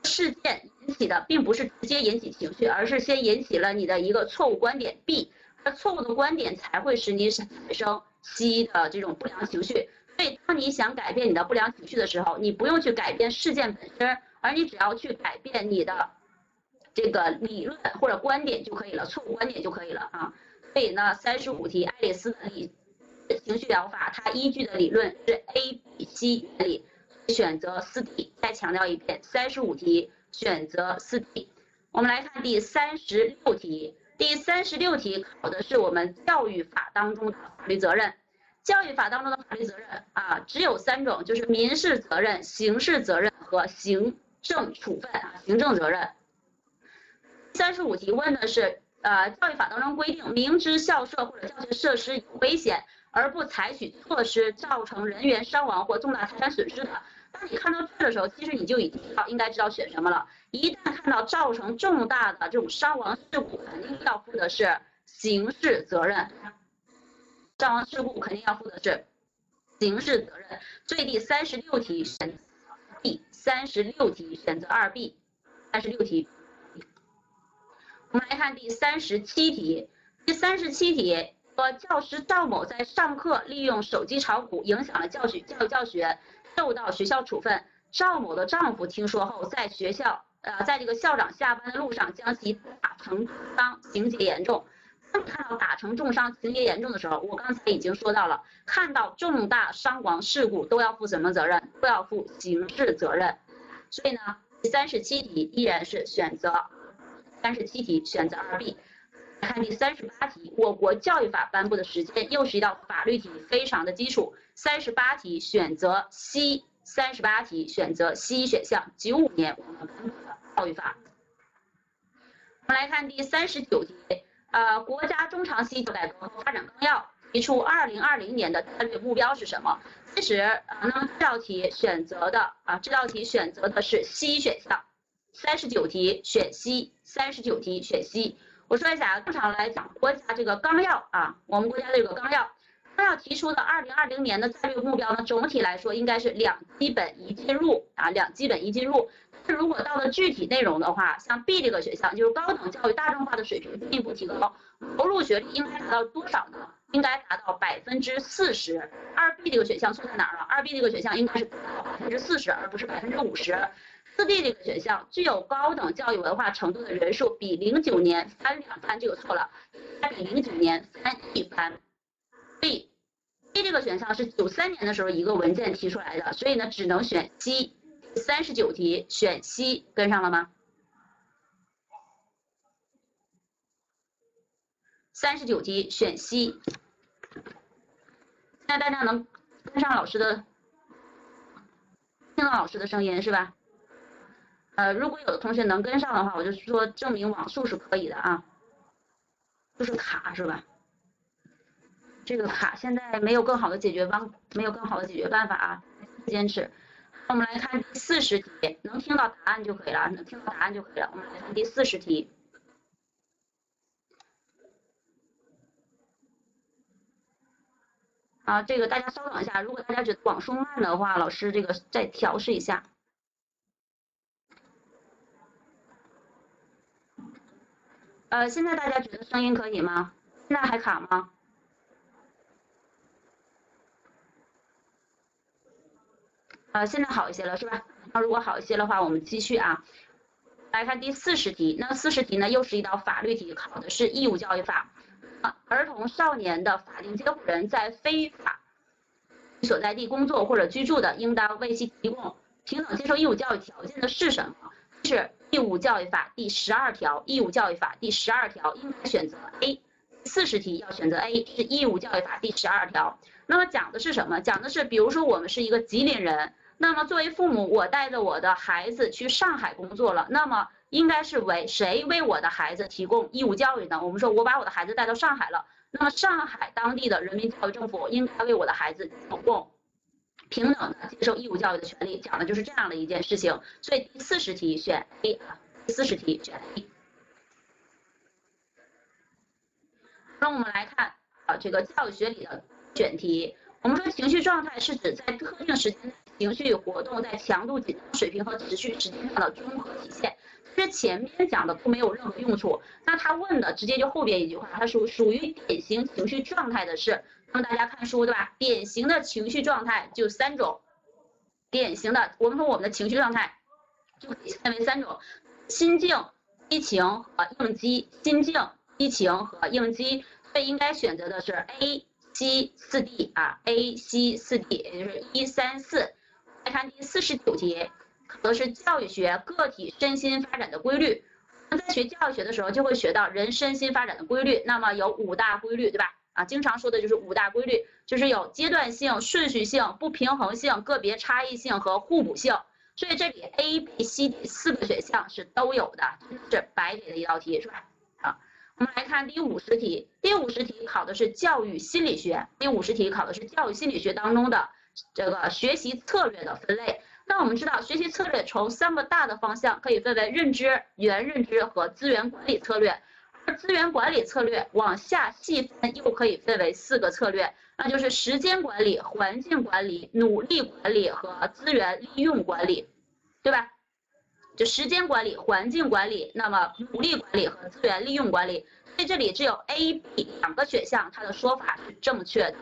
事件引起的并不是直接引起情绪，而是先引起了你的一个错误观点 B，而错误的观点才会使你产生 C 的这种不良情绪。所以，当你想改变你的不良情绪的时候，你不用去改变事件本身，而你只要去改变你的这个理论或者观点就可以了，错误观点就可以了啊。所以呢，三十五题爱丽丝的理情绪疗法，它依据的理论是 A B C 原理。选择四 D，再强调一遍，三十五题选择四 D。我们来看第三十六题，第三十六题考的是我们教育法当中的法律责任。教育法当中的法律责任啊，只有三种，就是民事责任、刑事责任和行政处分啊，行政责任。三十五题问的是，呃，教育法当中规定，明知校舍或者教学设施有危险而不采取措施，造成人员伤亡或重大财产损失的。当你看到这的时候，其实你就已经知道应该知道选什么了。一旦看到造成重大的这种伤亡事故，肯定要负的是刑事责任。伤亡事故肯定要负的是刑事责任。所以第三十六题选 B，三十六题选择二 B，三十六题。我们来看第三十七题，第三十七题说教师赵某在上课利用手机炒股，影响了教学教育教学。受到学校处分，赵某的丈夫听说后，在学校，呃，在这个校长下班的路上将其打成重伤，情节严重。当看到打成重伤、情节严重的时候，我刚才已经说到了，看到重大伤亡事故都要负什么责任？都要负刑事责任。所以呢，第三十七题依然是选择三十七题选择二 B。看第三十八题，我国教育法颁布的时间又是一道法律题，非常的基础。三十八题选择 C，三十八题选择 C 选项，九五年我们颁布的教育法。我们来看第三十九题，呃，国家中长期改革和发展纲要提出二零二零年的战略目标是什么？其实啊，那么这道题选择的啊，这道题选择的是 C 选项。三十九题选 C，三十九题选 C。我说一下啊，正常来讲，国家这个纲要啊，我们国家这个纲要，纲要提出的二零二零年的战略目标呢，总体来说应该是两基本一进入啊，两基本一进入。但如果到了具体内容的话，像 B 这个选项，就是高等教育大众化的水平进一步提高，投入学历应该达到多少呢？应该达到百分之四十。二 B 这个选项错在哪儿了？二 B 这个选项应该是百分之四十，而不是百分之五十。四 D 这个选项，具有高等教育文化程度的人数比零九年翻两番，就有错了，它比零九年翻一番。B D 这个选项是九三年的时候一个文件提出来的，所以呢只能选 C。三十九题选 C，跟上了吗？三十九题选 C，现在大家能跟上老师的，听到老师的声音是吧？呃，如果有的同学能跟上的话，我就说证明网速是可以的啊，就是卡是吧？这个卡现在没有更好的解决方，没有更好的解决办法啊，坚持。我们来看第四十题，能听到答案就可以了，能听到答案就可以了。我们来看第四十题。啊，这个大家稍等一下，如果大家觉得网速慢的话，老师这个再调试一下。呃，现在大家觉得声音可以吗？现在还卡吗？呃，现在好一些了是吧？那如果好一些的话，我们继续啊，来看第四十题。那四十题呢，又是一道法律题，考的是义务教育法。儿童少年的法定监护人在非法所在地工作或者居住的，应当为其提供平等接受义务教育条件的是什么？是。义务教育法第十二条，义务教育法第十二条应该选择 A。四十题要选择 A，是义务教育法第十二条。那么讲的是什么？讲的是，比如说我们是一个吉林人，那么作为父母，我带着我的孩子去上海工作了，那么应该是为谁为我的孩子提供义务教育呢？我们说我把我的孩子带到上海了，那么上海当地的人民教育政府应该为我的孩子提供。平等的接受义务教育的权利，讲的就是这样的一件事情。所以第四十题选 A 啊，第四十题选 A。那我们来看啊，这个教育学里的选题。我们说情绪状态是指在特定时间情绪活动在强度、紧张水平和持续时间上的综合体现。其实前面讲的都没有任何用处。那他问的直接就后边一句话，他属属于典型情绪状态的是。让大家看书，对吧？典型的情绪状态就三种，典型的，我们说我们的情绪状态就可以分为三种：心境、激情和应激。心境、激情和应激，所以应该选择的是 A、C、四 D 啊，A、C、四 D，也就是一三四。来看第四十九题，考的是教育学个体身心发展的规律。我们在学教育学的时候，就会学到人身心发展的规律，那么有五大规律，对吧？啊，经常说的就是五大规律，就是有阶段性、顺序性、不平衡性、个别差异性和互补性。所以这里 A、B、C、D 四个选项是都有的，是白给的一道题，是吧？啊，我们来看第五十题，第五十题考的是教育心理学，第五十题考的是教育心理学当中的这个学习策略的分类。那我们知道，学习策略从三个大的方向可以分为认知、原认知和资源管理策略。资源管理策略往下细分，又可以分为四个策略，那就是时间管理、环境管理、努力管理和资源利用管理，对吧？就时间管理、环境管理，那么努力管理和资源利用管理。所以这里只有 A、B 两个选项，它的说法是正确的。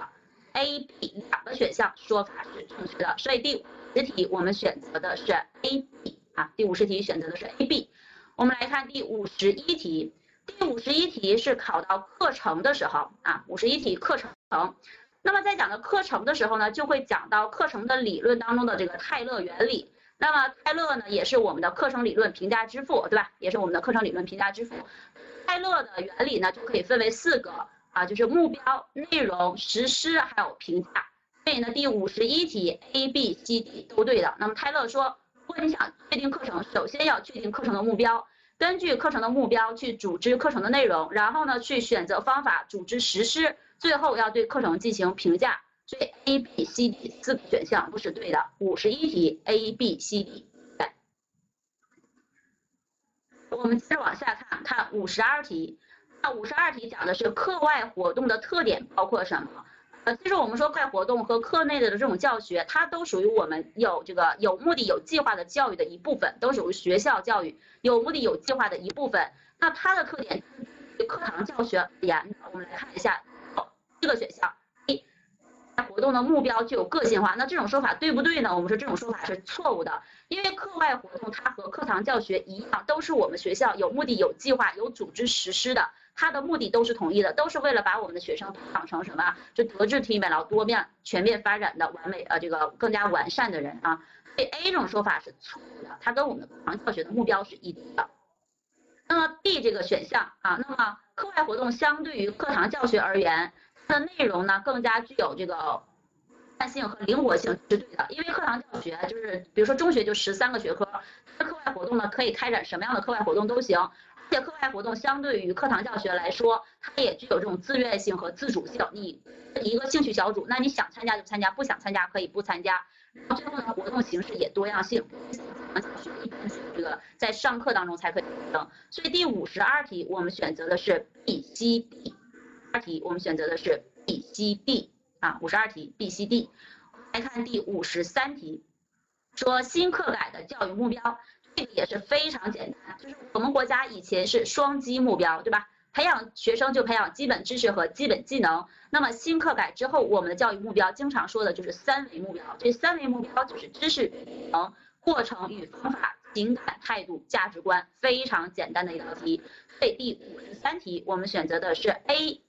A、B 两个选项说法是正确的，所以第五十题我们选择的是 A、B 啊，第五十题选择的是 A、B。我们来看第五十一题。第五十一题是考到课程的时候啊，五十一题课程。那么在讲的课程的时候呢，就会讲到课程的理论当中的这个泰勒原理。那么泰勒呢，也是我们的课程理论评价之父，对吧？也是我们的课程理论评价之父。泰勒的原理呢，就可以分为四个啊，就是目标、内容、实施还有评价。所以呢，第五十一题 A、B、C、D 都对的。那么泰勒说，如果你想确定课程，首先要确定课程的目标，根据课程的目标去组织课程的内容，然后呢去选择方法组织实施，最后要对课程进行评价。所以 A、B、C、D 四个选项都是对的。五十一题 A、B、C、D。我们接着往下看，看五十二题。那五十二题讲的是课外活动的特点包括什么？呃，其实我们说课外活动和课内的这种教学，它都属于我们有这个有目的、有计划的教育的一部分，都属于学校教育有目的、有计划的一部分。那它的特点，课堂教学而言，我们来看一下这个选项一。活动的目标具有个性化，那这种说法对不对呢？我们说这种说法是错误的，因为课外活动它和课堂教学一样，都是我们学校有目的、有计划、有组织实施的，它的目的都是统一的，都是为了把我们的学生培养成什么？就德智体美劳多面、全面发展的完美呃这个更加完善的人啊。所以 A 这种说法是错误的，它跟我们的课堂教学的目标是一致的。那么 B 这个选项啊，那么课外活动相对于课堂教学而言。它的内容呢更加具有这个弹性和灵活性是对的，因为课堂教学就是比如说中学就十三个学科，课外活动呢可以开展什么样的课外活动都行，而且课外活动相对于课堂教学来说，它也具有这种自愿性和自主性。你一个兴趣小组，那你想参加就参加，不想参加可以不参加。然后最后呢，活动形式也多样性，这个在上课当中才可以完成。所以第五十二题我们选择的是 B、C、D。二题我们选择的是 B、C、D 啊，五十二题 B、C、D。来看第五十三题，说新课改的教育目标，这个也是非常简单，就是我们国家以前是双基目标，对吧？培养学生就培养基本知识和基本技能。那么新课改之后，我们的教育目标经常说的就是三维目标，这三维目标就是知识、能、过程与方法、情感、态度、价值观，非常简单的一道题。所以第五十三题我们选择的是 A。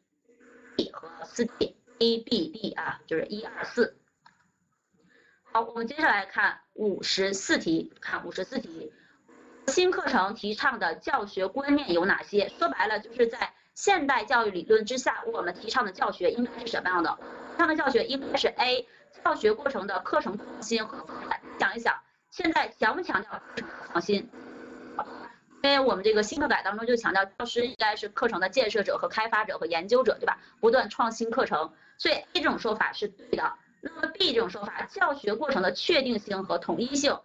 B 和四 D A B D 啊，就是一二四。好，我们接下来看五十四题，看五十四题，新课程提倡的教学观念有哪些？说白了，就是在现代教育理论之下，我们提倡的教学应该是什么样的？提倡的教学应该是 A 教学过程的课程创新和发展。想一想，现在强不强调课程创新？因为我们这个新课改当中就强调，教师应该是课程的建设者和开发者和研究者，对吧？不断创新课程，所以 A 这种说法是对的。那么 B 这种说法，教学过程的确定性和统一性，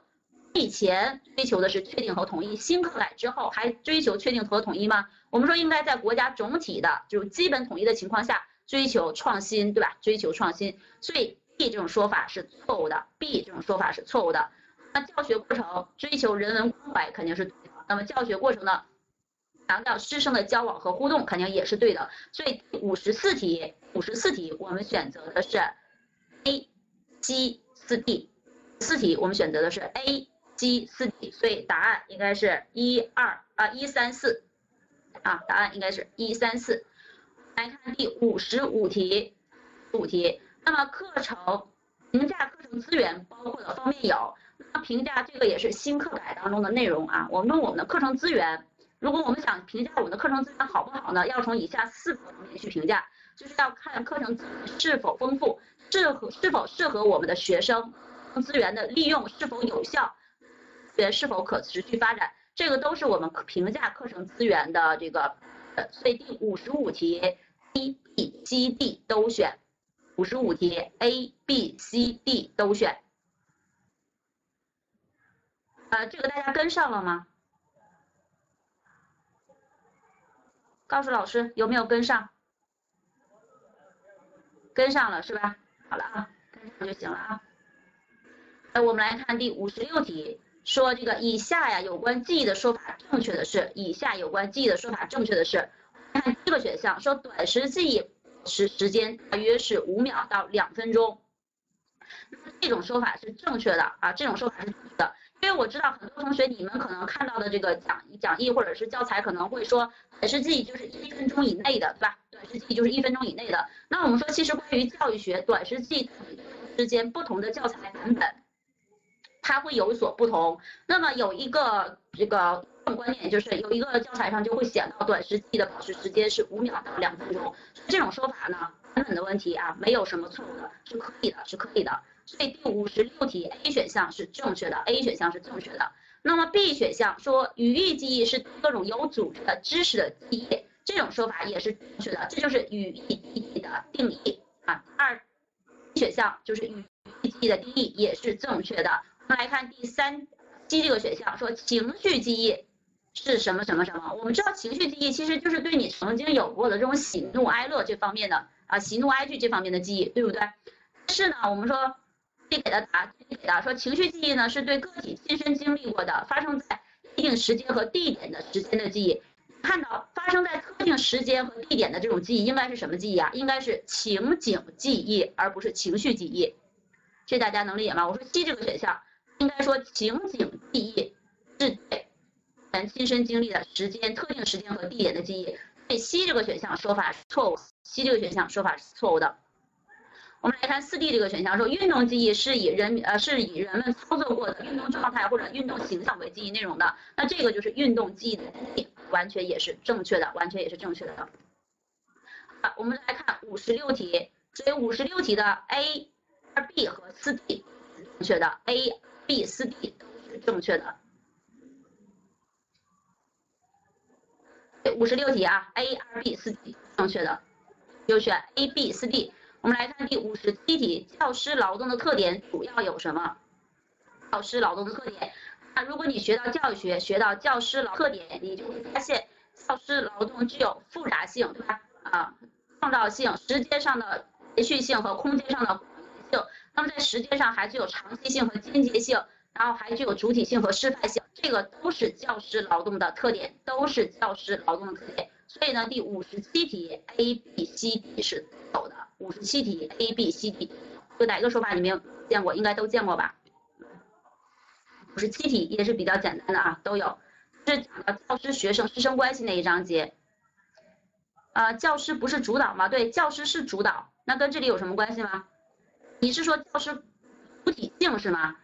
以前追求的是确定和统一，新课改之后还追求确定和统一吗？我们说应该在国家总体的就是基本统一的情况下追求创新，对吧？追求创新，所以 B 这种说法是错误的。B 这种说法是错误的。那教学过程追求人文关怀肯定是。那么教学过程呢，强调师生的交往和互动，肯定也是对的。所以五十四题，五十四题我们选择的是 A、C、四 D。四题我们选择的是 A、C、四 D，所以答案应该是一二啊一三四啊，答案应该是一三四。来看第五十五题，五题。那么课程评价课程资源包括的方面有。那评价这个也是新课改当中的内容啊。我们我们的课程资源，如果我们想评价我们的课程资源好不好呢？要从以下四个方面去评价，就是要看课程资源是否丰富，适合是否适合我们的学生，资源的利用是否有效，资源是否可持续发展，这个都是我们评价课程资源的这个。呃所以第五十五题 A、B、C、D 都选，五十五题 A、B、C、D 都选。呃，这个大家跟上了吗？告诉老师有没有跟上？跟上了是吧？好了啊，跟上就行了啊。那我们来看第五十六题，说这个以下呀有关记忆的说法正确的是，以下有关记忆的说法正确的是，看这个选项说短时记忆时时间大约是五秒到两分钟，这种说法是正确的啊，这种说法是正确的。因为我知道很多同学，你们可能看到的这个讲讲义或者是教材可能会说短时记忆就是一分钟以内的，对吧？短时记忆就是一分钟以内的。那我们说，其实关于教育学短时记忆之间不同的教材版本，它会有所不同。那么有一个这个观点就是有一个教材上就会写到短时记忆的保持时间是五秒到两分钟，这种说法呢根本的问题啊，没有什么错误的，是可以的，是可以的。所以第五十六题 A 选项是正确的，A 选项是正确的。那么 B 选项说语义记忆是各种有组织的知识的记忆，这种说法也是正确的，这就是语义记忆的定义啊。二选项就是语义记忆的定义也是正确的。我们来看第三 C 这个选项，说情绪记忆是什么什么什么？我们知道情绪记忆其实就是对你曾经有过的这种喜怒哀乐这方面的啊喜怒哀惧这方面的记忆，对不对？但是呢，我们说。给的答，给的说情绪记忆呢，是对个体亲身经历过的、发生在一定时间和地点的时间的记忆。看到发生在特定时间和地点的这种记忆，应该是什么记忆啊？应该是情景记忆，而不是情绪记忆。这大家能理解吗？我说 C 这个选项，应该说情景记忆是对咱亲身经历的时间、特定时间和地点的记忆。所以 C 这个选项说法是错误，C 这个选项说法是错误的。我们来看四 D 这个选项，说运动记忆是以人呃是以人们操作过的运动状态或者运动形象为记忆内容的，那这个就是运动记忆的定义，完全也是正确的，完全也是正确的。好，我们来看五十六题，所以五十六题的 A、二 B 和四 D 正确的，A、B、四 D 都是正确的。五十六题啊，A、二 B、四 D 正确的，就选 A、B、四 D。我们来看第五十七题，教师劳动的特点主要有什么？教师劳动的特点，那如果你学到教育学，学到教师劳特点，你就会发现，教师劳动具有复杂性，对吧？啊，创造性、时间上的连续性和空间上的广性，那么在时间上还具有长期性和间接性，然后还具有主体性和示范性，这个都是教师劳动的特点，都是教师劳动的特点。所以呢，第五十七题 A、B、C、D 是有的。五十七题 A、B、C、D，就哪个说法你没有见过？应该都见过吧？五十七题也是比较简单的啊，都有。是讲的教师、学生、师生关系那一章节。呃，教师不是主导吗？对，教师是主导。那跟这里有什么关系吗？你是说教师主体性是吗？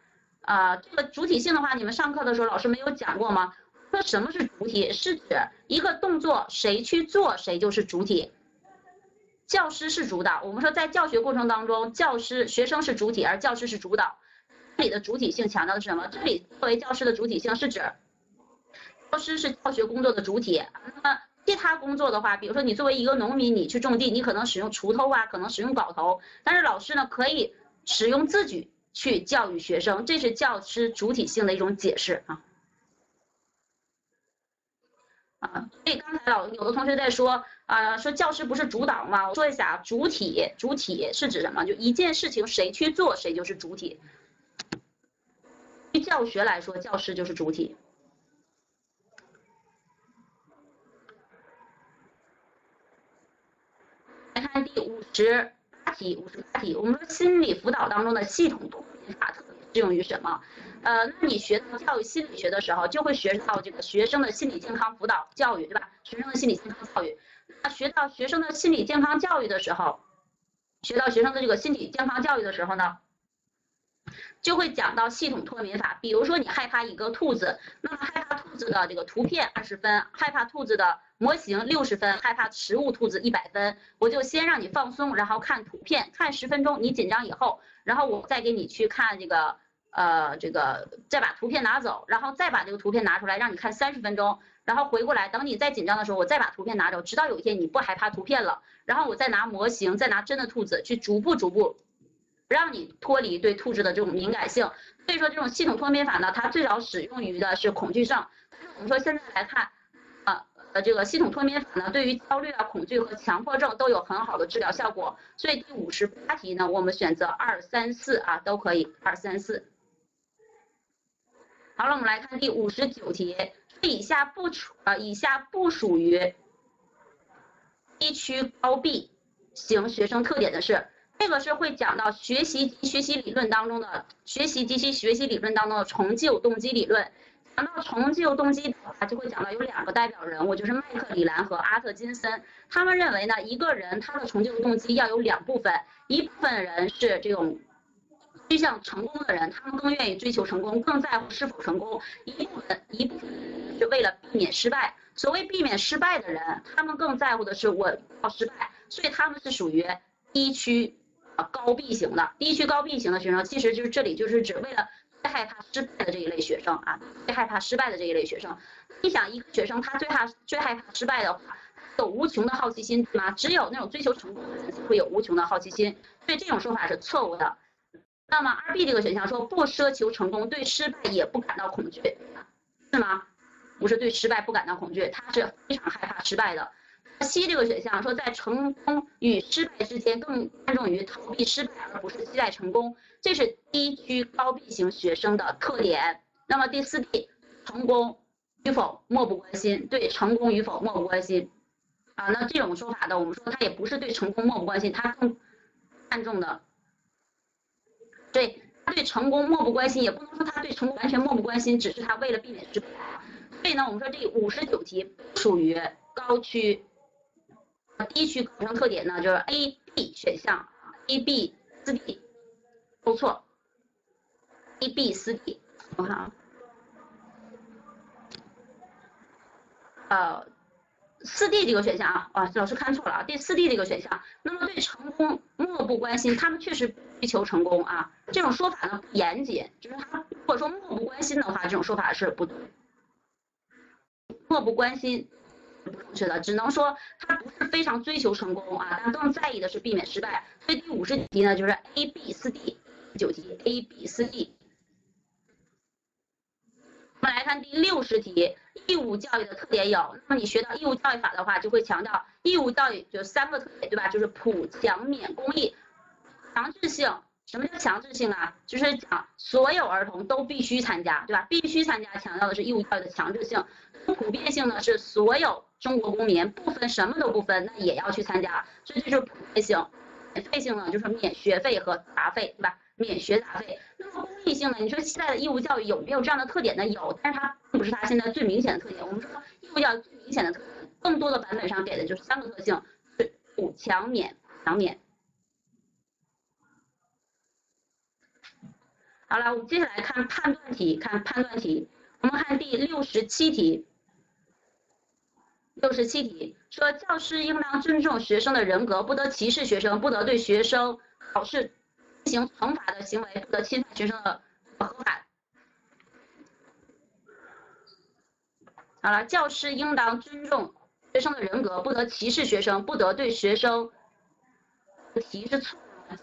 啊，这个主体性的话，你们上课的时候老师没有讲过吗？说什么是主体？是指一个动作谁去做，谁就是主体。教师是主导，我们说在教学过程当中，教师、学生是主体，而教师是主导。这里的主体性强调的是什么？这里作为教师的主体性是指，教师是教学工作的主体。那么其他工作的话，比如说你作为一个农民，你去种地，你可能使用锄头啊，可能使用镐头，但是老师呢可以使用自己去教育学生，这是教师主体性的一种解释啊。啊，所以刚才老有的同学在说。啊，说教师不是主导吗？我说一下，主体，主体是指什么？就一件事情谁去做，谁就是主体。对教学来说，教师就是主体。来看第五十八题，五十八题，我们说心理辅导当中的系统脱敏法适用于什么？呃，那你学到教育心理学的时候，就会学到这个学生的心理健康辅导教育，对吧？学生的心理健康教育。那学到学生的心理健康教育的时候，学到学生的这个心理健康教育的时候呢，就会讲到系统脱敏法。比如说你害怕一个兔子，那么害怕兔子的这个图片二十分，害怕兔子的模型六十分，害怕食物兔子一百分。我就先让你放松，然后看图片，看十分钟，你紧张以后，然后我再给你去看这个呃这个再把图片拿走，然后再把这个图片拿出来让你看三十分钟。然后回过来，等你再紧张的时候，我再把图片拿走，直到有一天你不害怕图片了，然后我再拿模型，再拿真的兔子去逐步逐步，让你脱离对兔子的这种敏感性。所以说这种系统脱敏法呢，它最早使用于的是恐惧症。我们说现在来看，啊呃这个系统脱敏法呢，对于焦虑啊、恐惧和强迫症都有很好的治疗效果。所以第五十八题呢，我们选择二三四啊都可以，二三四。好了，我们来看第五十九题。以下不属呃，以下不属于低区高 B 型学生特点的是，这个是会讲到学习及学习理论当中的学习及其学习理论当中的重就动机理论。讲到重就动机的话，就会讲到有两个代表人物，就是麦克里兰和阿特金森。他们认为呢，一个人他的重就动机要有两部分，一部分人是这种趋向成功的人，他们更愿意追求成功，更在乎是否成功。一部分一部分是为了避免失败。所谓避免失败的人，他们更在乎的是我要失败，所以他们是属于低区啊高 B 型的。低区高 B 型的学生，其实就是这里就是指为了最害怕失败的这一类学生啊，最害怕失败的这一类学生。你想，一个学生他最怕最害怕失败的话，有无穷的好奇心，对吗？只有那种追求成功的人才会有无穷的好奇心，所以这种说法是错误的。那么二 B 这个选项说不奢求成功，对失败也不感到恐惧，是吗？不是对失败不感到恐惧，他是非常害怕失败的。C 这个选项说在成功与失败之间更看重于逃避失败，而不是期待成功，这是低区高 B 型学生的特点。那么第四 D 成功与否漠不关心，对成功与否漠不关心啊，那这种说法呢，我们说他也不是对成功漠不关心，他更看重的。对他对成功漠不关心，也不能说他对成功完全漠不关心，只是他为了避免失败。所以呢，我们说这五十九题属于高区，啊低区考生特点呢就是 A、B 选项，A、B、四 D 都错，A、B、四 D，我看啊，呃。四 D 这个选项啊，啊，老师看错了啊，对四 D 这个选项，那么对成功漠不关心，他们确实追求成功啊，这种说法呢严谨，就是他如果说漠不关心的话，这种说法是不对，漠不关心是不正确的，只能说他不是非常追求成功啊，但更在意的是避免失败，所以第五十题呢就是 A、B、四 D，九题 A、B、四 D。我们来看第六十题，义务教育的特点有。那么你学到义务教育法的话，就会强调义务教育就三个特点，对吧？就是普、强、免、公益。强制性，什么叫强制性啊？就是讲所有儿童都必须参加，对吧？必须参加，强调的是义务教育的强制性。普遍性呢是所有中国公民不分什么都不分，那也要去参加，所以这就是普遍性。免费性呢就是免学费和杂费，对吧？免学杂费。那么公益性呢？你说现在的义务教育有没有这样的特点呢？有，但是它并不是它现在最明显的特点。我们说义务教育最明显的特点，更多的版本上给的就是三个特性：普、强、免、强免。好了，我们接下来看判断题，看判断题。我们看第六十七题。六十七题说，教师应当尊重学生的人格，不得歧视学生，不得对学生考试。行惩罚的行为不得侵犯学生的合法。好了，教师应当尊重学生的人格，不得歧视学生，不得对学生提是错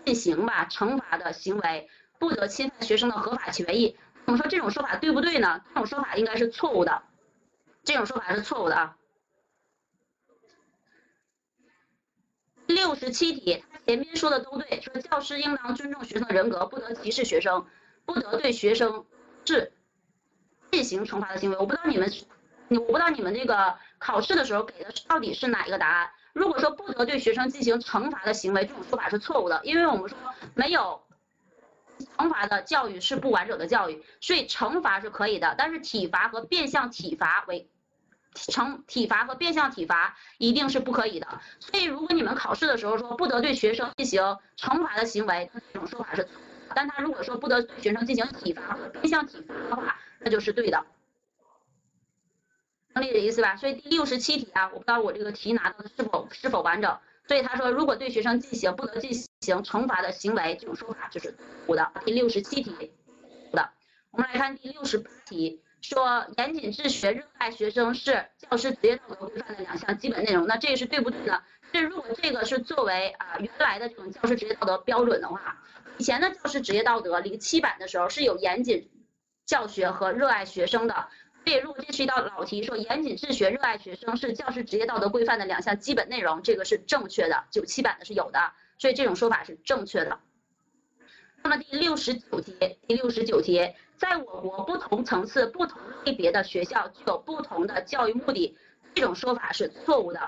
进行吧惩罚的行为，不得侵犯学生的合法权益。我们说这种说法对不对呢？这种说法应该是错误的，这种说法是错误的啊。六十七题，他前面说的都对，说教师应当尊重学生的人格，不得歧视学生，不得对学生是进行惩罚的行为。我不知道你们，你我不知道你们这个考试的时候给的到底是哪一个答案。如果说不得对学生进行惩罚的行为，这种说法是错误的，因为我们说没有惩罚的教育是不完整的教育，所以惩罚是可以的，但是体罚和变相体罚为。惩体罚和变相体罚一定是不可以的，所以如果你们考试的时候说不得对学生进行惩罚的行为，这种说法是错，但他如果说不得对学生进行体罚和变相体罚的话，那就是对的，能理解意思吧？所以第六十七题啊，我不知道我这个题拿到的是否是否完整，所以他说如果对学生进行不得进行惩罚的行为，这种说法就是错的。第六十七题的，我们来看第六十八题。说严谨治学、热爱学生是教师职业道德规范的两项基本内容，那这个是对不对呢？这如果这个是作为啊原来的这种教师职业道德标准的话，以前的教师职业道德零七版的时候是有严谨教学和热爱学生的，所以如果这是一道老题，说严谨治学、热爱学生是教师职业道德规范的两项基本内容，这个是正确的，九七版的是有的，所以这种说法是正确的。那么第六十九题，第六十九题，在我国不同层次、不同类别的学校具有不同的教育目的，这种说法是错误的。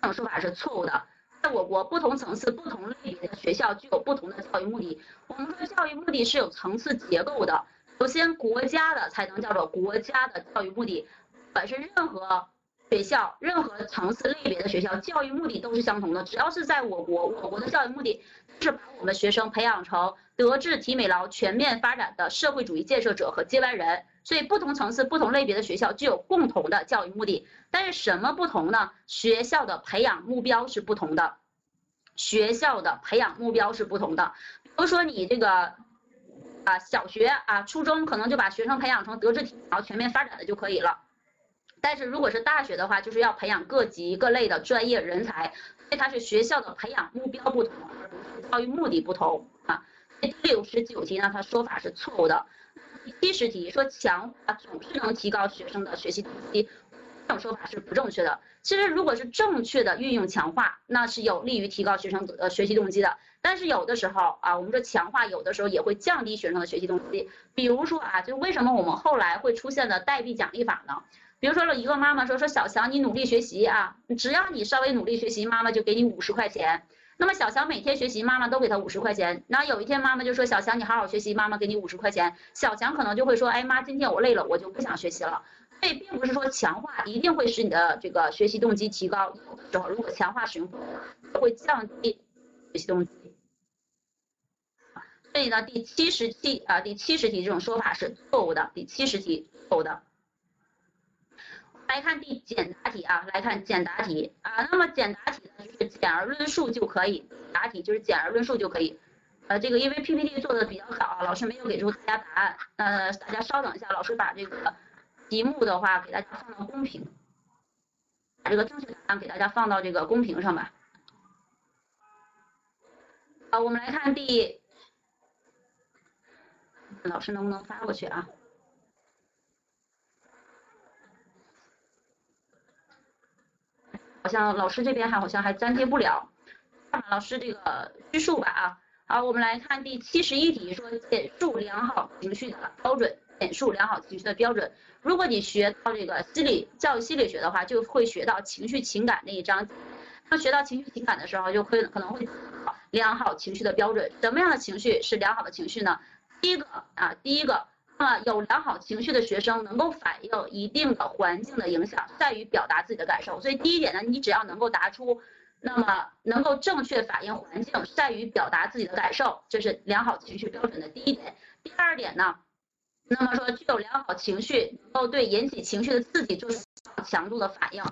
这种说法是错误的。在我国不同层次、不同类别的学校具有不同的教育目的。我们说教育目的是有层次结构的。首先，国家的才能叫做国家的教育目的，本身任何学校，任何层次类别的学校，教育目的都是相同的。只要是在我国，我国的教育目的是把我们学生培养成德智体美劳全面发展的社会主义建设者和接班人。所以，不同层次、不同类别的学校具有共同的教育目的，但是什么不同呢？学校的培养目标是不同的，学校的培养目标是不同的。比如说，你这个。啊，小学啊，初中可能就把学生培养成德智体劳全面发展的就可以了。但是如果是大学的话，就是要培养各级各类的专业人才，所以它是学校的培养目标不同，教育目的不同啊。第六十九题呢，它说法是错误的。第七十题说强化总是能提高学生的学习动机。这种说法是不正确的。其实，如果是正确的运用强化，那是有利于提高学生呃学习动机的。但是有的时候啊，我们说强化有的时候也会降低学生的学习动机。比如说啊，就为什么我们后来会出现的代币奖励法呢？比如说了一个妈妈说说小强你努力学习啊，只要你稍微努力学习，妈妈就给你五十块钱。那么小强每天学习，妈妈都给他五十块钱。然后有一天妈妈就说小强你好好学习，妈妈给你五十块钱。小强可能就会说，哎妈，今天我累了，我就不想学习了。所以并不是说强化一定会使你的这个学习动机提高，有的时候如果强化使用会降低学习动机。所以呢，第七十题啊，第七十题这种说法是错误的。第七十题错误的。来看第简答题啊，来看简答题啊。那么简答题呢，就是简而论述就可以。答题就是简而论述就可以。呃，这个因为 PPT 做的比较早，老师没有给出大家答案。呃，大家稍等一下，老师把这个。题目的话，给大家放到公屏，把这个正确答案给大家放到这个公屏上吧。好，我们来看第，老师能不能发过去啊？好像老师这边还好像还粘贴不了，老师这个叙述吧啊。好，我们来看第七十一题，说简述良好情绪的标准。简述良好情绪的标准。如果你学到这个心理教育心理学的话，就会学到情绪情感那一章。那学到情绪情感的时候，就会可能会良好情绪的标准。什么样的情绪是良好的情绪呢？第一个啊，第一个，那么有良好情绪的学生能够反映一定的环境的影响，善于表达自己的感受。所以第一点呢，你只要能够答出，那么能够正确反映环境，善于表达自己的感受，这是良好情绪标准的第一点。第二点呢？那么说，具有良好情绪，能够对引起情绪的刺激做出强度的反应。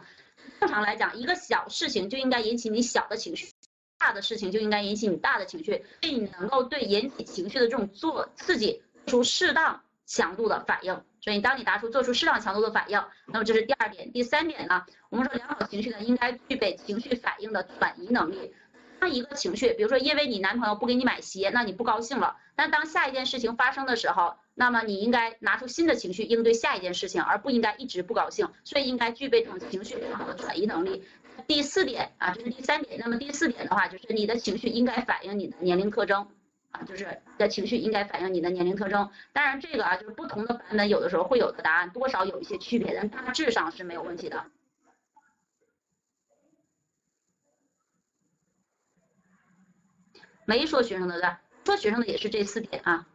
正常来讲，一个小事情就应该引起你小的情绪，大的事情就应该引起你大的情绪，所以你能够对引起情绪的这种做刺激出适当强度的反应。所以，当你答出做出适当强度的反应，那么这是第二点。第三点呢，我们说良好情绪呢，应该具备情绪反应的转移能力。当一个情绪，比如说因为你男朋友不给你买鞋，那你不高兴了。但当下一件事情发生的时候，那么你应该拿出新的情绪应对下一件事情，而不应该一直不高兴。所以应该具备这种情绪良好的转移能力。第四点啊，这是第三点。那么第四点的话，就是你的情绪应该反映你的年龄特征啊，就是你的情绪应该反映你的年龄特征。当然这个啊，就是不同的版本有的时候会有的答案多少有一些区别，但大致上是没有问题的。没说学生的对吧，说学生的也是这四点啊。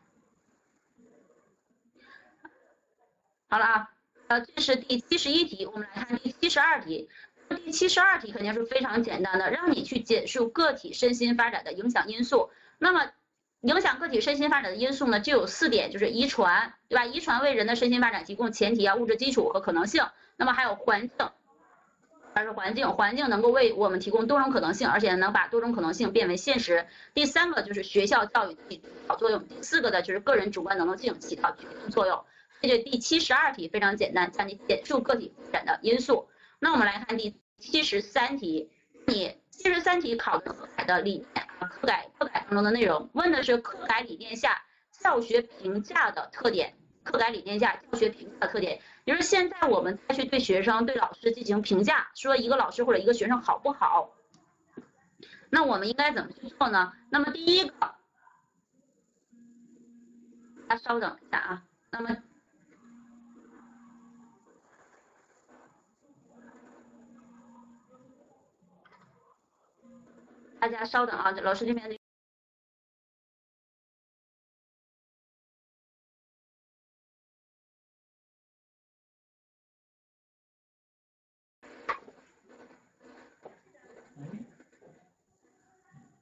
好了啊，呃，这是第七十一题，我们来看第七十二题。第七十二题肯定是非常简单的，让你去简述个体身心发展的影响因素。那么，影响个体身心发展的因素呢，就有四点，就是遗传，对吧？遗传为人的身心发展提供前提啊，物质基础和可能性。那么还有环境。还是环境，环境能够为我们提供多种可能性，而且能把多种可能性变为现实。第三个就是学校教育起到作用，第四个的就是个人主观能动性起到决定作用。这就第七十二题非常简单，叫你简述个体发展的因素。那我们来看第七十三题，你七十三题考的的理念，课改课改当中的内容，问的是课改理念下教学评价的特点。课改理念下教学评价的特点，也就是现在我们再去对学生、对老师进行评价，说一个老师或者一个学生好不好，那我们应该怎么去做呢？那么第一个，大家稍等一下啊，那么大家稍等啊老师这边的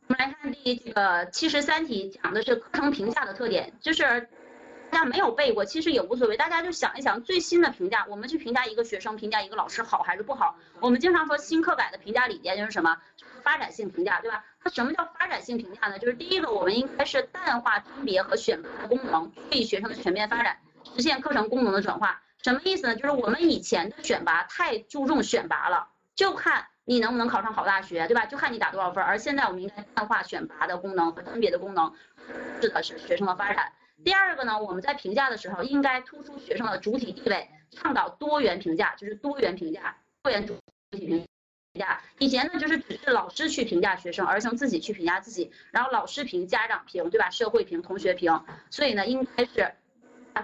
我们来看第呃个七十三题讲的是课程评价的特点就是大家没有背过其实也无所谓大家就想一想最新的评价我们去评价一个学生评价一个老师好还是不好？我们经常说新课改的评价理念就是什么？发展性评价，对吧？它什么叫发展性评价呢？就是第一个，我们应该是淡化甄别和选拔的功能，助力学生的全面发展，实现课程功能的转化。什么意思呢？就是我们以前的选拔太注重选拔了，就看你能不能考上好大学，对吧？就看你打多少分。而现在我们应该淡化选拔的功能和甄别的功能，是的是学生的发展。第二个呢，我们在评价的时候应该突出学生的主体地位，倡导多元评价，就是多元评价，多元主体评价。评价。以前呢，就是只是老师去评价学生，儿童自己去评价自己，然后老师评，家长评，对吧？社会评，同学评，所以呢，应该是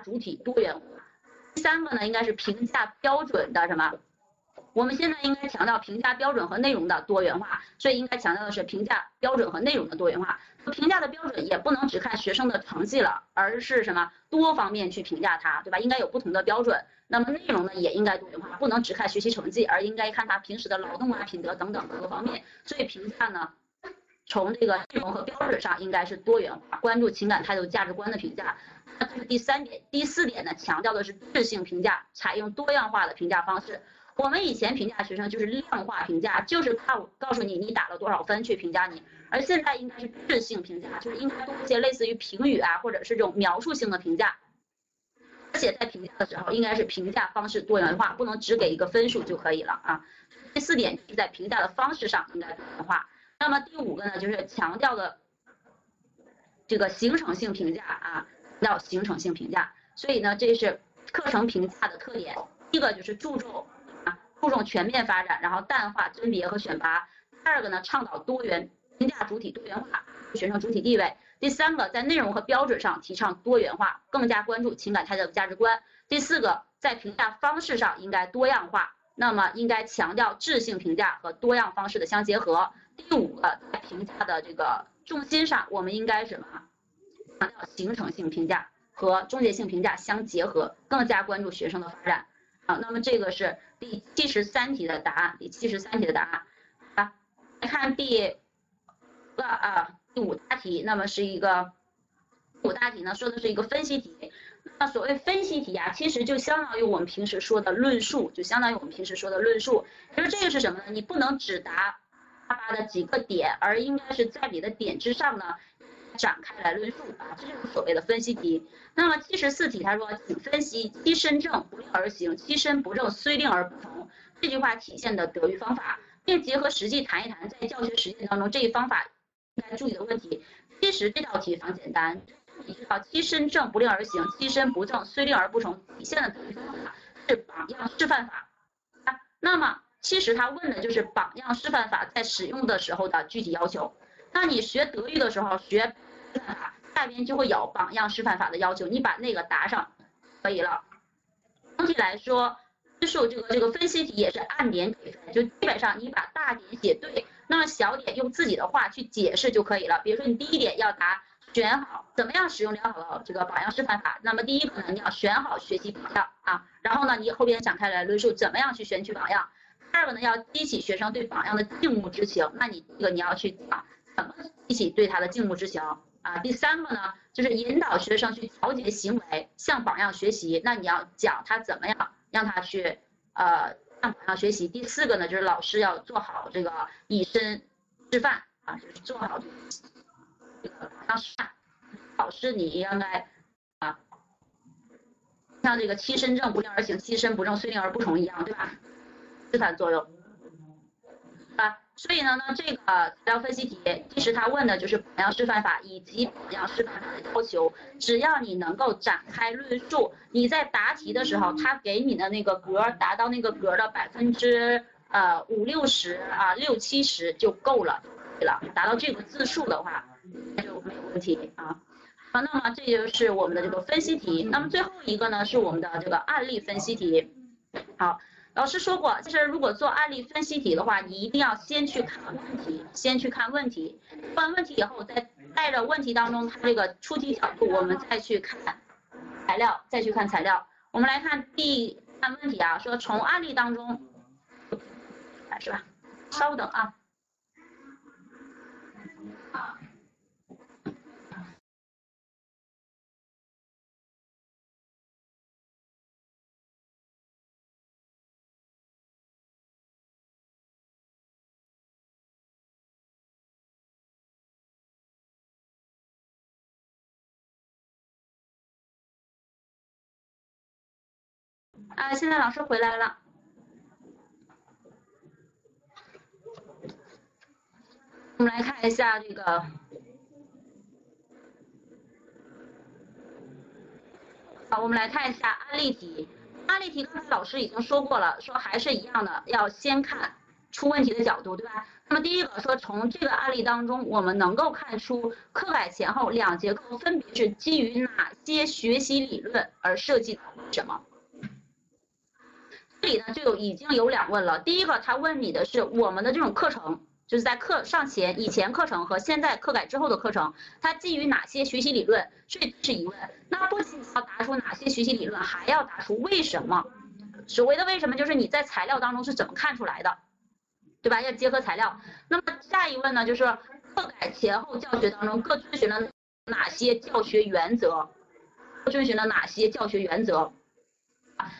主体多元化。第三个呢，应该是评价标准的什么？我们现在应该强调评价标准和内容的多元化，所以应该强调的是评价标准和内容的多元化。评价的标准也不能只看学生的成绩了，而是什么多方面去评价他，对吧？应该有不同的标准。那么内容呢也应该多元化，不能只看学习成绩，而应该看他平时的劳动啊、品德等等各个方面。所以评价呢，从这个内容和标准上应该是多元化，关注情感态度、价值观的评价。那这是第三点，第四点呢，强调的是质性评价，采用多样化的评价方式。我们以前评价学生就是量化评价，就是告告诉你你打了多少分去评价你，而现在应该是质性评价，就是应该多一些类似于评语啊，或者是这种描述性的评价。而且在评价的时候，应该是评价方式多元化，不能只给一个分数就可以了啊。第四点是在评价的方式上应该多元化。那么第五个呢，就是强调的这个形成性评价啊，要形成性评价。所以呢，这是课程评价的特点。第一个就是注重啊，注重全面发展，然后淡化甄别和选拔。第二个呢，倡导多元评价主体多元化，学生主体地位。第三个，在内容和标准上提倡多元化，更加关注情感态度、价值观。第四个，在评价方式上应该多样化，那么应该强调质性评价和多样方式的相结合。第五个，在评价的这个重心上，我们应该什么？强调形成性评价和终结性评价相结合，更加关注学生的发展。好，那么这个是第七十三题的答案。第七十三题的答案，啊，来看第个啊。第五大题，那么是一个五大题呢，说的是一个分析题。那所谓分析题啊，其实就相当于我们平时说的论述，就相当于我们平时说的论述。就是这个是什么呢？你不能只答他的几个点，而应该是在你的点之上呢展开来论述啊，这就是所谓的分析题。那么七十四题他说，请分析“其身正不令而行，其身不正虽令而不从”这句话体现的德育方法，并结合实际谈一谈在教学实践当中这一方法。应该注意的问题，其实这道题非常简单。你知道“其身正不令而行，其身不正虽令而不从”体现的德育方法是榜样示范法。那么其实他问的就是榜样示范法在使用的时候的具体要求。那你学德育的时候学，下边就会有榜样示范法的要求，你把那个答上可以了。总体来说，分数这个这个分析题也是按点给分，就基本上你把大点写对。那小点用自己的话去解释就可以了。比如说，你第一点要答选好怎么样使用良好的这个榜样示范法。那么第一个呢，你要选好学习榜样啊。然后呢，你后边展开来论述怎么样去选取榜样。第二个呢，要激起学生对榜样的敬慕之情。那你这个你要去讲怎么激起对他的敬慕之情啊。第三个呢，就是引导学生去调节行为，向榜样学习。那你要讲他怎么样让他去呃。向榜样学习。第四个呢，就是老师要做好这个以身示范啊，就是做好这个榜样示范。老师你应该啊，像这个其身正不令而行，其身不正虽令而不从一样，对吧？示范作用。啊，所以呢，呢这个材料分析题，其实他问的就是榜样示范法以及榜样示范法的要求。只要你能够展开论述，你在答题的时候，他给你的那个格达到那个格的百分之呃五六十啊六七十就够了，对了，达到这个字数的话，那就没有问题啊。好，那么这就是我们的这个分析题。那么最后一个呢，是我们的这个案例分析题。好。老师说过，就是如果做案例分析题的话，你一定要先去看问题，先去看问题，问完问题以后，再带着问题当中它这个出题角度，我们再去看材料，再去看材料。我们来看第看问题啊，说从案例当中，是吧？稍等啊。啊，现在老师回来了。我们来看一下这个。好，我们来看一下案例题。案例题刚才老师已经说过了，说还是一样的，要先看出问题的角度，对吧？那么第一个说，从这个案例当中，我们能够看出课改前后两节课分别是基于哪些学习理论而设计的？什么？这里呢就有已经有两问了。第一个，他问你的是我们的这种课程。就是在课上前以前课程和现在课改之后的课程，它基于哪些学习理论？这是疑问。那不仅要答出哪些学习理论，还要答出为什么。所谓的为什么，就是你在材料当中是怎么看出来的，对吧？要结合材料。那么下一问呢，就是课改前后教学当中各遵循了哪些教学原则？遵循了哪些教学原则？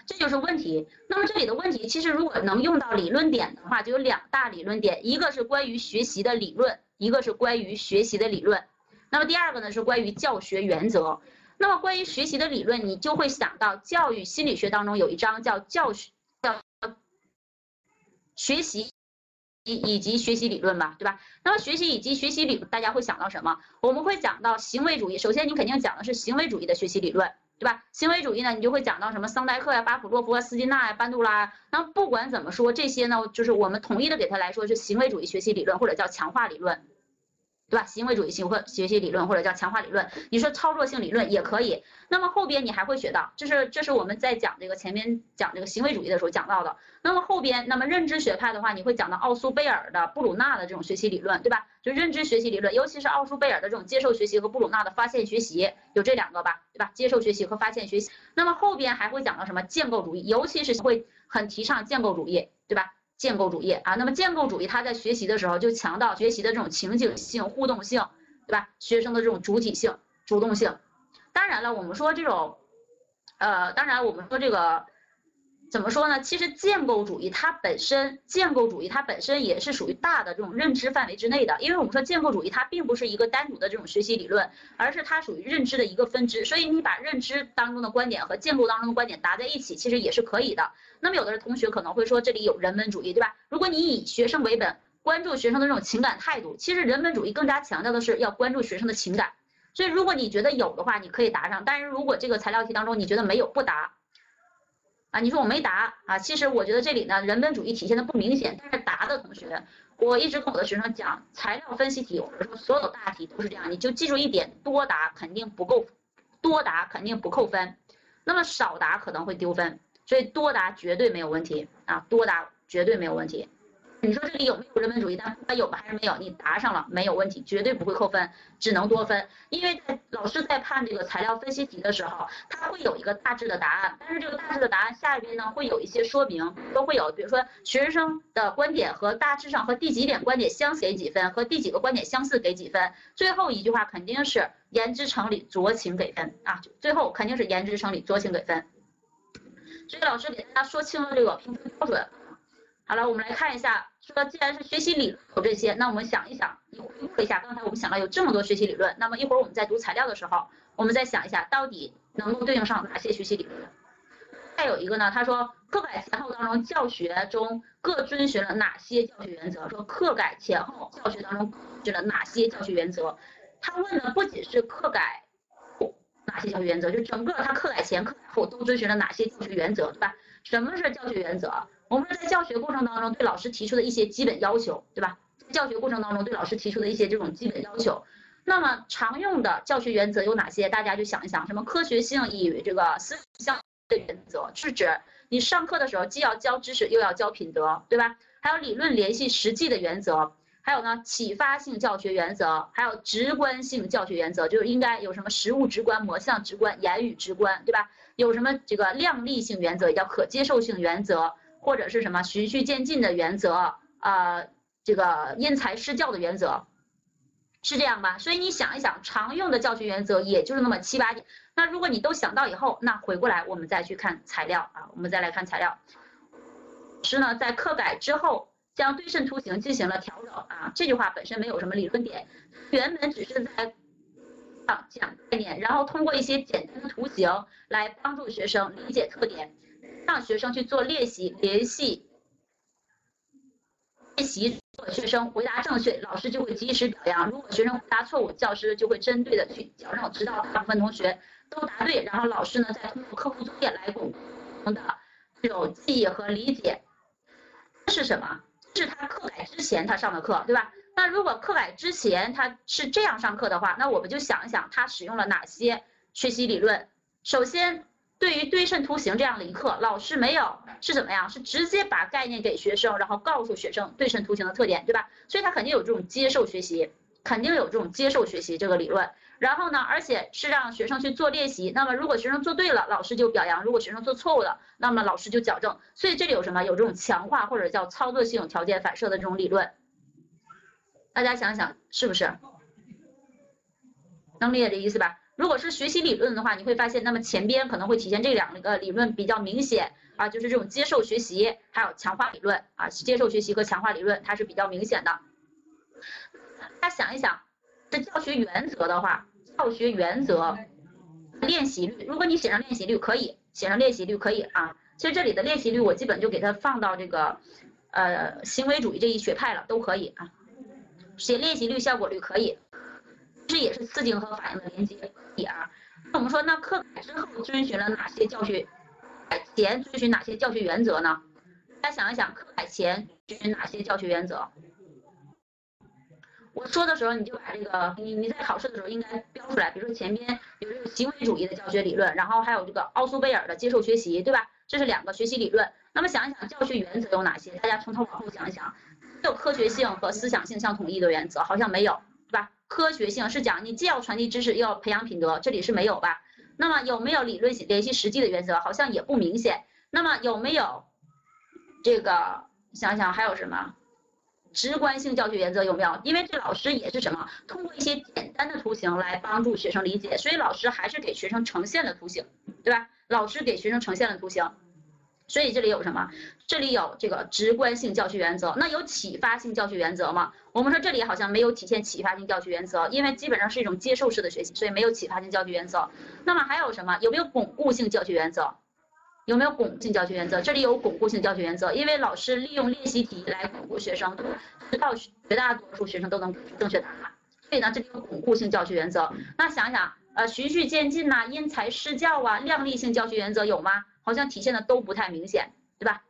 这就是问题。那么这里的问题，其实如果能用到理论点的话，就有两大理论点，一个是关于学习的理论，一个是关于学习的理论。那么第二个呢是关于教学原则。那么关于学习的理论，你就会想到教育心理学当中有一章叫教学叫学习以以及学习理论吧，对吧？那么学习以及学习理论，大家会想到什么？我们会讲到行为主义。首先你肯定讲的是行为主义的学习理论。对吧？行为主义呢，你就会讲到什么桑代克呀、巴甫洛夫啊、斯金纳呀、班杜拉。那不管怎么说，这些呢，就是我们统一的给他来说是行为主义学习理论，或者叫强化理论。对吧？行为主义行为学习理论或者叫强化理论，你说操作性理论也可以。那么后边你还会学到，这是这是我们在讲这个前面讲这个行为主义的时候讲到的。那么后边，那么认知学派的话，你会讲到奥苏贝尔的、布鲁纳的这种学习理论，对吧？就认知学习理论，尤其是奥苏贝尔的这种接受学习和布鲁纳的发现学习，有这两个吧，对吧？接受学习和发现学习。那么后边还会讲到什么建构主义，尤其是会很提倡建构主义，对吧？建构主义啊，那么建构主义它在学习的时候就强调学习的这种情景性、互动性，对吧？学生的这种主体性、主动性。当然了，我们说这种，呃，当然我们说这个。怎么说呢？其实建构主义它本身，建构主义它本身也是属于大的这种认知范围之内的。因为我们说建构主义它并不是一个单独的这种学习理论，而是它属于认知的一个分支。所以你把认知当中的观点和建构当中的观点搭在一起，其实也是可以的。那么有的同学可能会说，这里有人文主义，对吧？如果你以学生为本，关注学生的这种情感态度，其实人文主义更加强调的是要关注学生的情感。所以如果你觉得有的话，你可以答上；但是如果这个材料题当中你觉得没有，不答。啊，你说我没答啊？其实我觉得这里呢，人本主义体现的不明显。但是答的同学，我一直跟我的学生讲，材料分析题或者说所有大题都是这样，你就记住一点，多答肯定不够，多答肯定不扣分，那么少答可能会丢分，所以多答绝对没有问题啊，多答绝对没有问题。你说这里有没有人文主义？但不管有还是没有，你答上了没有问题，绝对不会扣分，只能多分。因为在老师在判这个材料分析题的时候，他会有一个大致的答案，但是这个大致的答案下边呢会有一些说明，都会有，比如说学生的观点和大致上和第几点观点相写几分，和第几个观点相似给几分，最后一句话肯定是言之成理，酌情给分啊，最后肯定是言之成理，酌情给分。所以老师给大家说清了这个评分标准。好了，我们来看一下，说既然是学习理论有这些，那我们想一想，你回顾一下，刚才我们想到有这么多学习理论，那么一会儿我们在读材料的时候，我们再想一下，到底能够对应上哪些学习理论？再有一个呢，他说课改前后当中教学中各遵循了哪些教学原则？说课改前后教学当中遵循了哪些教学原则？他问的不仅是课改哪些教学原则，就整个他课改前课改后都遵循了哪些教学原则，对吧？什么是教学原则？我们在教学过程当中对老师提出的一些基本要求，对吧？教学过程当中对老师提出的一些这种基本要求，那么常用的教学原则有哪些？大家就想一想，什么科学性与这个思想的原则，是指你上课的时候既要教知识又要教品德，对吧？还有理论联系实际的原则，还有呢启发性教学原则，还有直观性教学原则，就是应该有什么实物直观、模像直观、言语直观，对吧？有什么这个量力性原则，也叫可接受性原则。或者是什么循序渐进的原则，呃，这个因材施教的原则，是这样吧？所以你想一想，常用的教学原则也就是那么七八点。那如果你都想到以后，那回过来我们再去看材料啊，我们再来看材料。是呢，在课改之后，将对称图形进行了调整啊。这句话本身没有什么理论点，原本只是在讲概念，然后通过一些简单的图形来帮助学生理解特点。让学生去做练习，联系练习，学生回答正确，老师就会及时表扬；如果学生回答错误，教师就会针对的去矫正，直到大部分同学都答对，然后老师呢再通过课后作业来巩固的这种记忆和理解。这是什么？是他课改之前他上的课，对吧？那如果课改之前他是这样上课的话，那我们就想一想他使用了哪些学习理论。首先，对于对称图形这样的一课，老师没有是怎么样？是直接把概念给学生，然后告诉学生对称图形的特点，对吧？所以他肯定有这种接受学习，肯定有这种接受学习这个理论。然后呢，而且是让学生去做练习。那么如果学生做对了，老师就表扬；如果学生做错误了，那么老师就矫正。所以这里有什么？有这种强化或者叫操作性条件反射的这种理论。大家想想是不是？能理解这意思吧？如果是学习理论的话，你会发现，那么前边可能会体现这两个理论比较明显啊，就是这种接受学习还有强化理论啊，接受学习和强化理论它是比较明显的。大家想一想，这教学原则的话，教学原则练习率，如果你写上练习率可以，写上练习率可以啊。其实这里的练习率我基本就给它放到这个呃行为主义这一学派了，都可以啊。写练习率、效果率可以，这也是刺激和反应的连接点。那我们说，那课改之后遵循了哪些教学？改前遵循哪些教学原则呢？大家想一想，课改前遵循哪些教学原则？我说的时候，你就把这个你你在考试的时候应该标出来，比如说前边有这个行为主义的教学理论，然后还有这个奥苏贝尔的接受学习，对吧？这是两个学习理论。那么想一想，教学原则有哪些？大家从头往后想一想。有科学性和思想性相统一的原则，好像没有，对吧？科学性是讲你既要传递知识，又要培养品德，这里是没有吧？那么有没有理论联系实际的原则？好像也不明显。那么有没有这个？想想还有什么？直观性教学原则有没有？因为这老师也是什么？通过一些简单的图形来帮助学生理解，所以老师还是给学生呈现了图形，对吧？老师给学生呈现了图形。所以这里有什么？这里有这个直观性教学原则。那有启发性教学原则吗？我们说这里好像没有体现启发性教学原则，因为基本上是一种接受式的学习，所以没有启发性教学原则。那么还有什么？有没有巩固性教学原则？有没有巩固性教学原则？这里有巩固性教学原则，因为老师利用练习题来巩固学生，直到绝大多数学生都能正确答案。所以呢，这里有巩固性教学原则。那想想，呃，循序渐进呐，因材施教啊，量力性教学原则有吗？好像体现的都不太明显，对吧？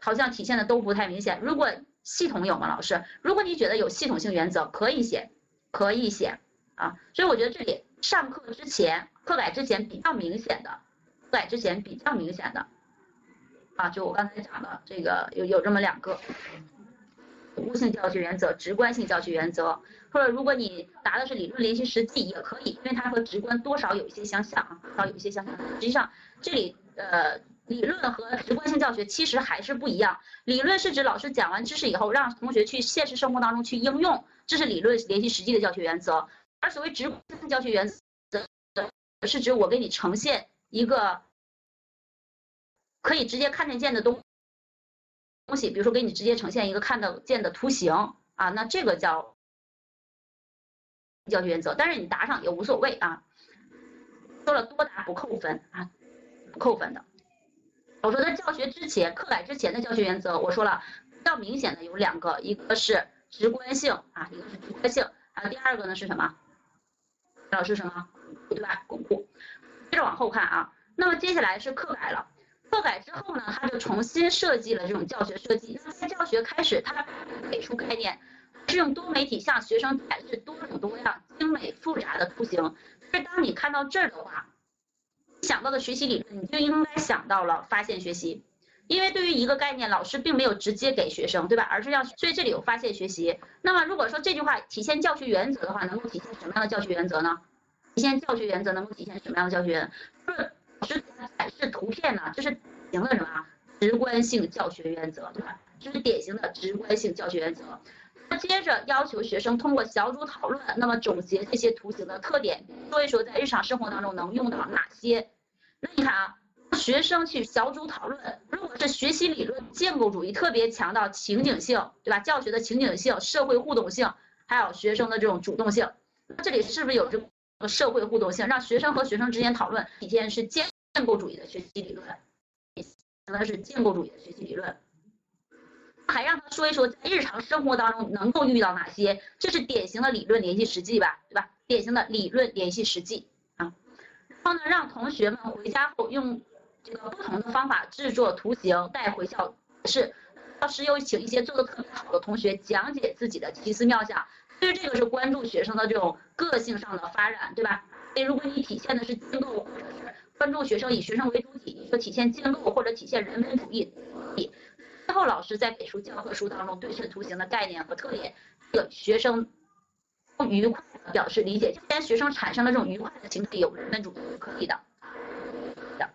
好像体现的都不太明显。如果系统有吗，老师？如果你觉得有系统性原则，可以写，可以写啊。所以我觉得这里上课之前、课改之前比较明显的，课改之前比较明显的啊，就我刚才讲的这个有有这么两个，巩固性教学原则、直观性教学原则，或者如果你答的是理论联系实际也可以，因为它和直观多少有一些相像啊，多少有一些相像。实际上这里。呃，理论和直观性教学其实还是不一样。理论是指老师讲完知识以后，让同学去现实生活当中去应用，这是理论联系实际的教学原则。而所谓直观性教学原则，是指我给你呈现一个可以直接看得见的东东西，比如说给你直接呈现一个看得见的图形啊，那这个叫教学原则。但是你答上也无所谓啊，说了多答不扣分啊。不扣分的，我说在教学之前，课改之前的教学原则，我说了比较明显的有两个，一个是直观性啊，一个是直观性，还有第二个呢是什么？老师什么？对吧？巩固。接着往后看啊，那么接下来是课改了，课改之后呢，他就重新设计了这种教学设计。那在教学开始，他给出概念，是用多媒体向学生展示多种多样、精美复杂的图形。是当你看到这儿的话。想到的学习理论，你就应该想到了发现学习，因为对于一个概念，老师并没有直接给学生，对吧？而是让，所以这里有发现学习。那么如果说这句话体现教学原则的话，能够体现什么样的教学原则呢？体现教学原则能够体现什么样的教学？原则？是老师展示图片呢？这是典型的什么？直观性教学原则，对吧？这是典型的直观性教学原则。那接着要求学生通过小组讨论，那么总结这些图形的特点，说一说在日常生活当中能用到哪些。那你看啊，学生去小组讨论，如果是学习理论建构主义，特别强调情景性，对吧？教学的情景性、社会互动性，还有学生的这种主动性，那这里是不是有这个社会互动性，让学生和学生之间讨论，体现是建构主义的学习理论？的是建构主义的学习理论。还让他说一说在日常生活当中能够遇到哪些，这是典型的理论联系实际吧，对吧？典型的理论联系实际。后呢，让同学们回家后用这个不同的方法制作图形带回校是。老师又请一些做的特别好的同学讲解自己的奇思妙想，所以这个是关注学生的这种个性上的发展，对吧？所以如果你体现的是建构，或者关注学生以学生为主体，你说体现建构或者体现人文主义。最后，老师在给出教科书当中对称图形的概念和特点，这个学生不愉快表示理解。既然学生产生了这种愉快的情绪，有人文主义可以的，的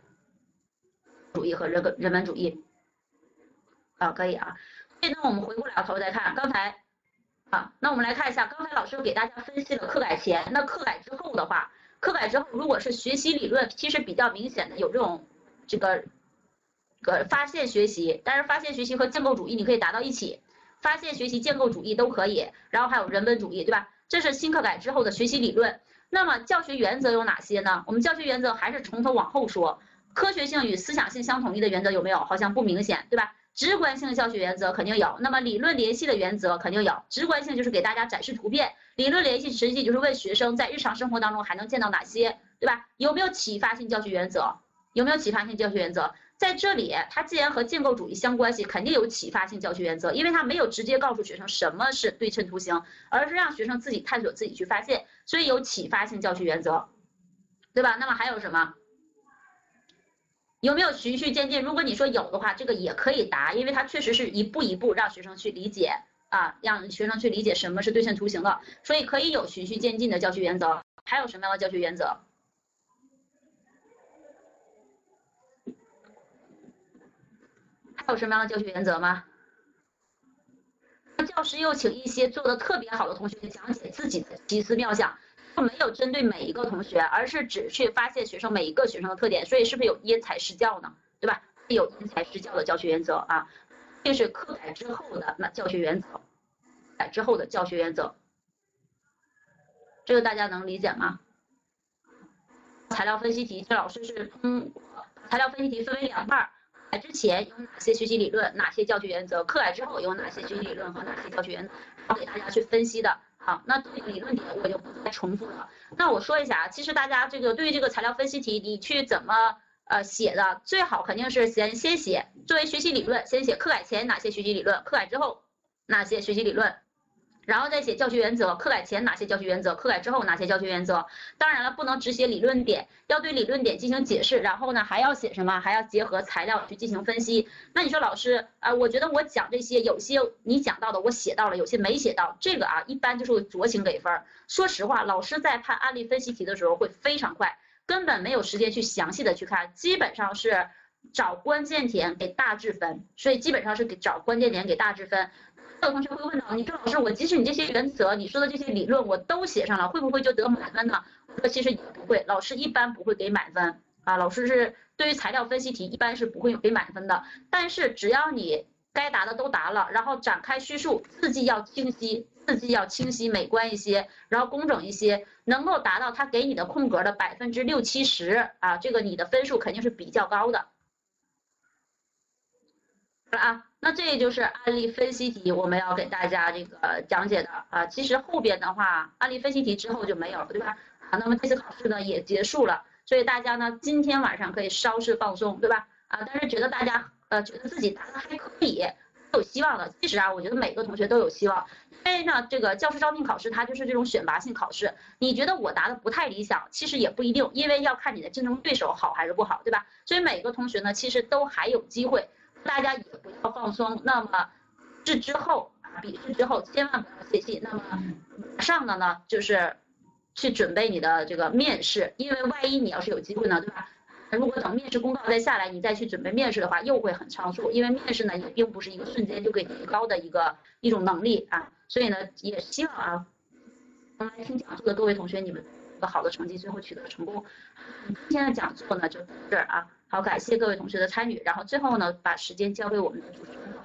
主义和人个人文主义啊，可以啊。所以呢，我们回过来头再看刚才啊，那我们来看一下，刚才老师给大家分析了课改前，那课改之后的话，课改之后如果是学习理论，其实比较明显的有这种这个。个发现学习，但是发现学习和建构主义你可以达到一起，发现学习、建构主义都可以，然后还有人文主义，对吧？这是新课改之后的学习理论。那么教学原则有哪些呢？我们教学原则还是从头往后说，科学性与思想性相统一的原则有没有？好像不明显，对吧？直观性教学原则肯定有，那么理论联系的原则肯定有。直观性就是给大家展示图片，理论联系实际就是问学生在日常生活当中还能见到哪些，对吧？有没有启发性教学原则？有没有启发性教学原则？在这里，它既然和建构主义相关系，肯定有启发性教学原则，因为它没有直接告诉学生什么是对称图形，而是让学生自己探索、自己去发现，所以有启发性教学原则，对吧？那么还有什么？有没有循序渐进？如果你说有的话，这个也可以答，因为它确实是一步一步让学生去理解啊，让学生去理解什么是对称图形的，所以可以有循序渐进的教学原则。还有什么样的教学原则？有什么样的教学原则吗？教师又请一些做的特别好的同学讲解自己的奇思妙想，没有针对每一个同学，而是只去发现学生每一个学生的特点，所以是不是有因材施教呢？对吧？有因材施教的教学原则啊，这是课改之后的那教学原则，改之后的教学原则，这个大家能理解吗？材料分析题，这老师是通材料分析题分为两半儿。改之前有哪些学习理论，哪些教学原则？课改之后有哪些学习理论和哪些教学原则？给大家去分析的。好，那这个理论点我就不再重复了。那我说一下啊，其实大家这个对于这个材料分析题，你去怎么呃写的？最好肯定是先先写作为学习理论，先写课改前哪些学习理论，课改之后哪些学习理论。然后再写教学原则，课改前哪些教学原则，课改之后哪些教学原则。当然了，不能只写理论点，要对理论点进行解释。然后呢，还要写什么？还要结合材料去进行分析。那你说老师啊，我觉得我讲这些，有些你讲到的我写到了，有些没写到。这个啊，一般就是酌情给分。说实话，老师在判案例分析题的时候会非常快，根本没有时间去详细的去看，基本上是找关键点给大致分。所以基本上是给找关键点给大致分。有同学会问到，你说老师，我即使你这些原则，你说的这些理论我都写上了，会不会就得满分呢？我说其实也不会，老师一般不会给满分啊。老师是对于材料分析题一般是不会给满分的，但是只要你该答的都答了，然后展开叙述，字迹要清晰，字迹要清晰美观一些，然后工整一些，能够达到他给你的空格的百分之六七十啊，这个你的分数肯定是比较高的。啊。那这就是案例分析题，我们要给大家这个讲解的啊。其实后边的话，案例分析题之后就没有了，对吧？啊，那么这次考试呢也结束了，所以大家呢今天晚上可以稍事放松，对吧？啊，但是觉得大家呃觉得自己答的还可以，有希望的。其实啊，我觉得每个同学都有希望，因为呢这个教师招聘考试它就是这种选拔性考试。你觉得我答的不太理想，其实也不一定，因为要看你的竞争对手好还是不好，对吧？所以每个同学呢其实都还有机会。大家也不要放松。那么，这之后啊，笔试之后千万不要泄气。那么，马上的呢，就是去准备你的这个面试，因为万一你要是有机会呢，对吧？如果等面试公告再下来，你再去准备面试的话，又会很仓促。因为面试呢，也并不是一个瞬间就给提高的一个一种能力啊。所以呢，也希望啊，刚来听讲座的各位同学，你们个好的成绩，最后取得成功。今天的讲座呢，就到这儿啊。好，感谢各位同学的参与。然后最后呢，把时间交给我们的主持人。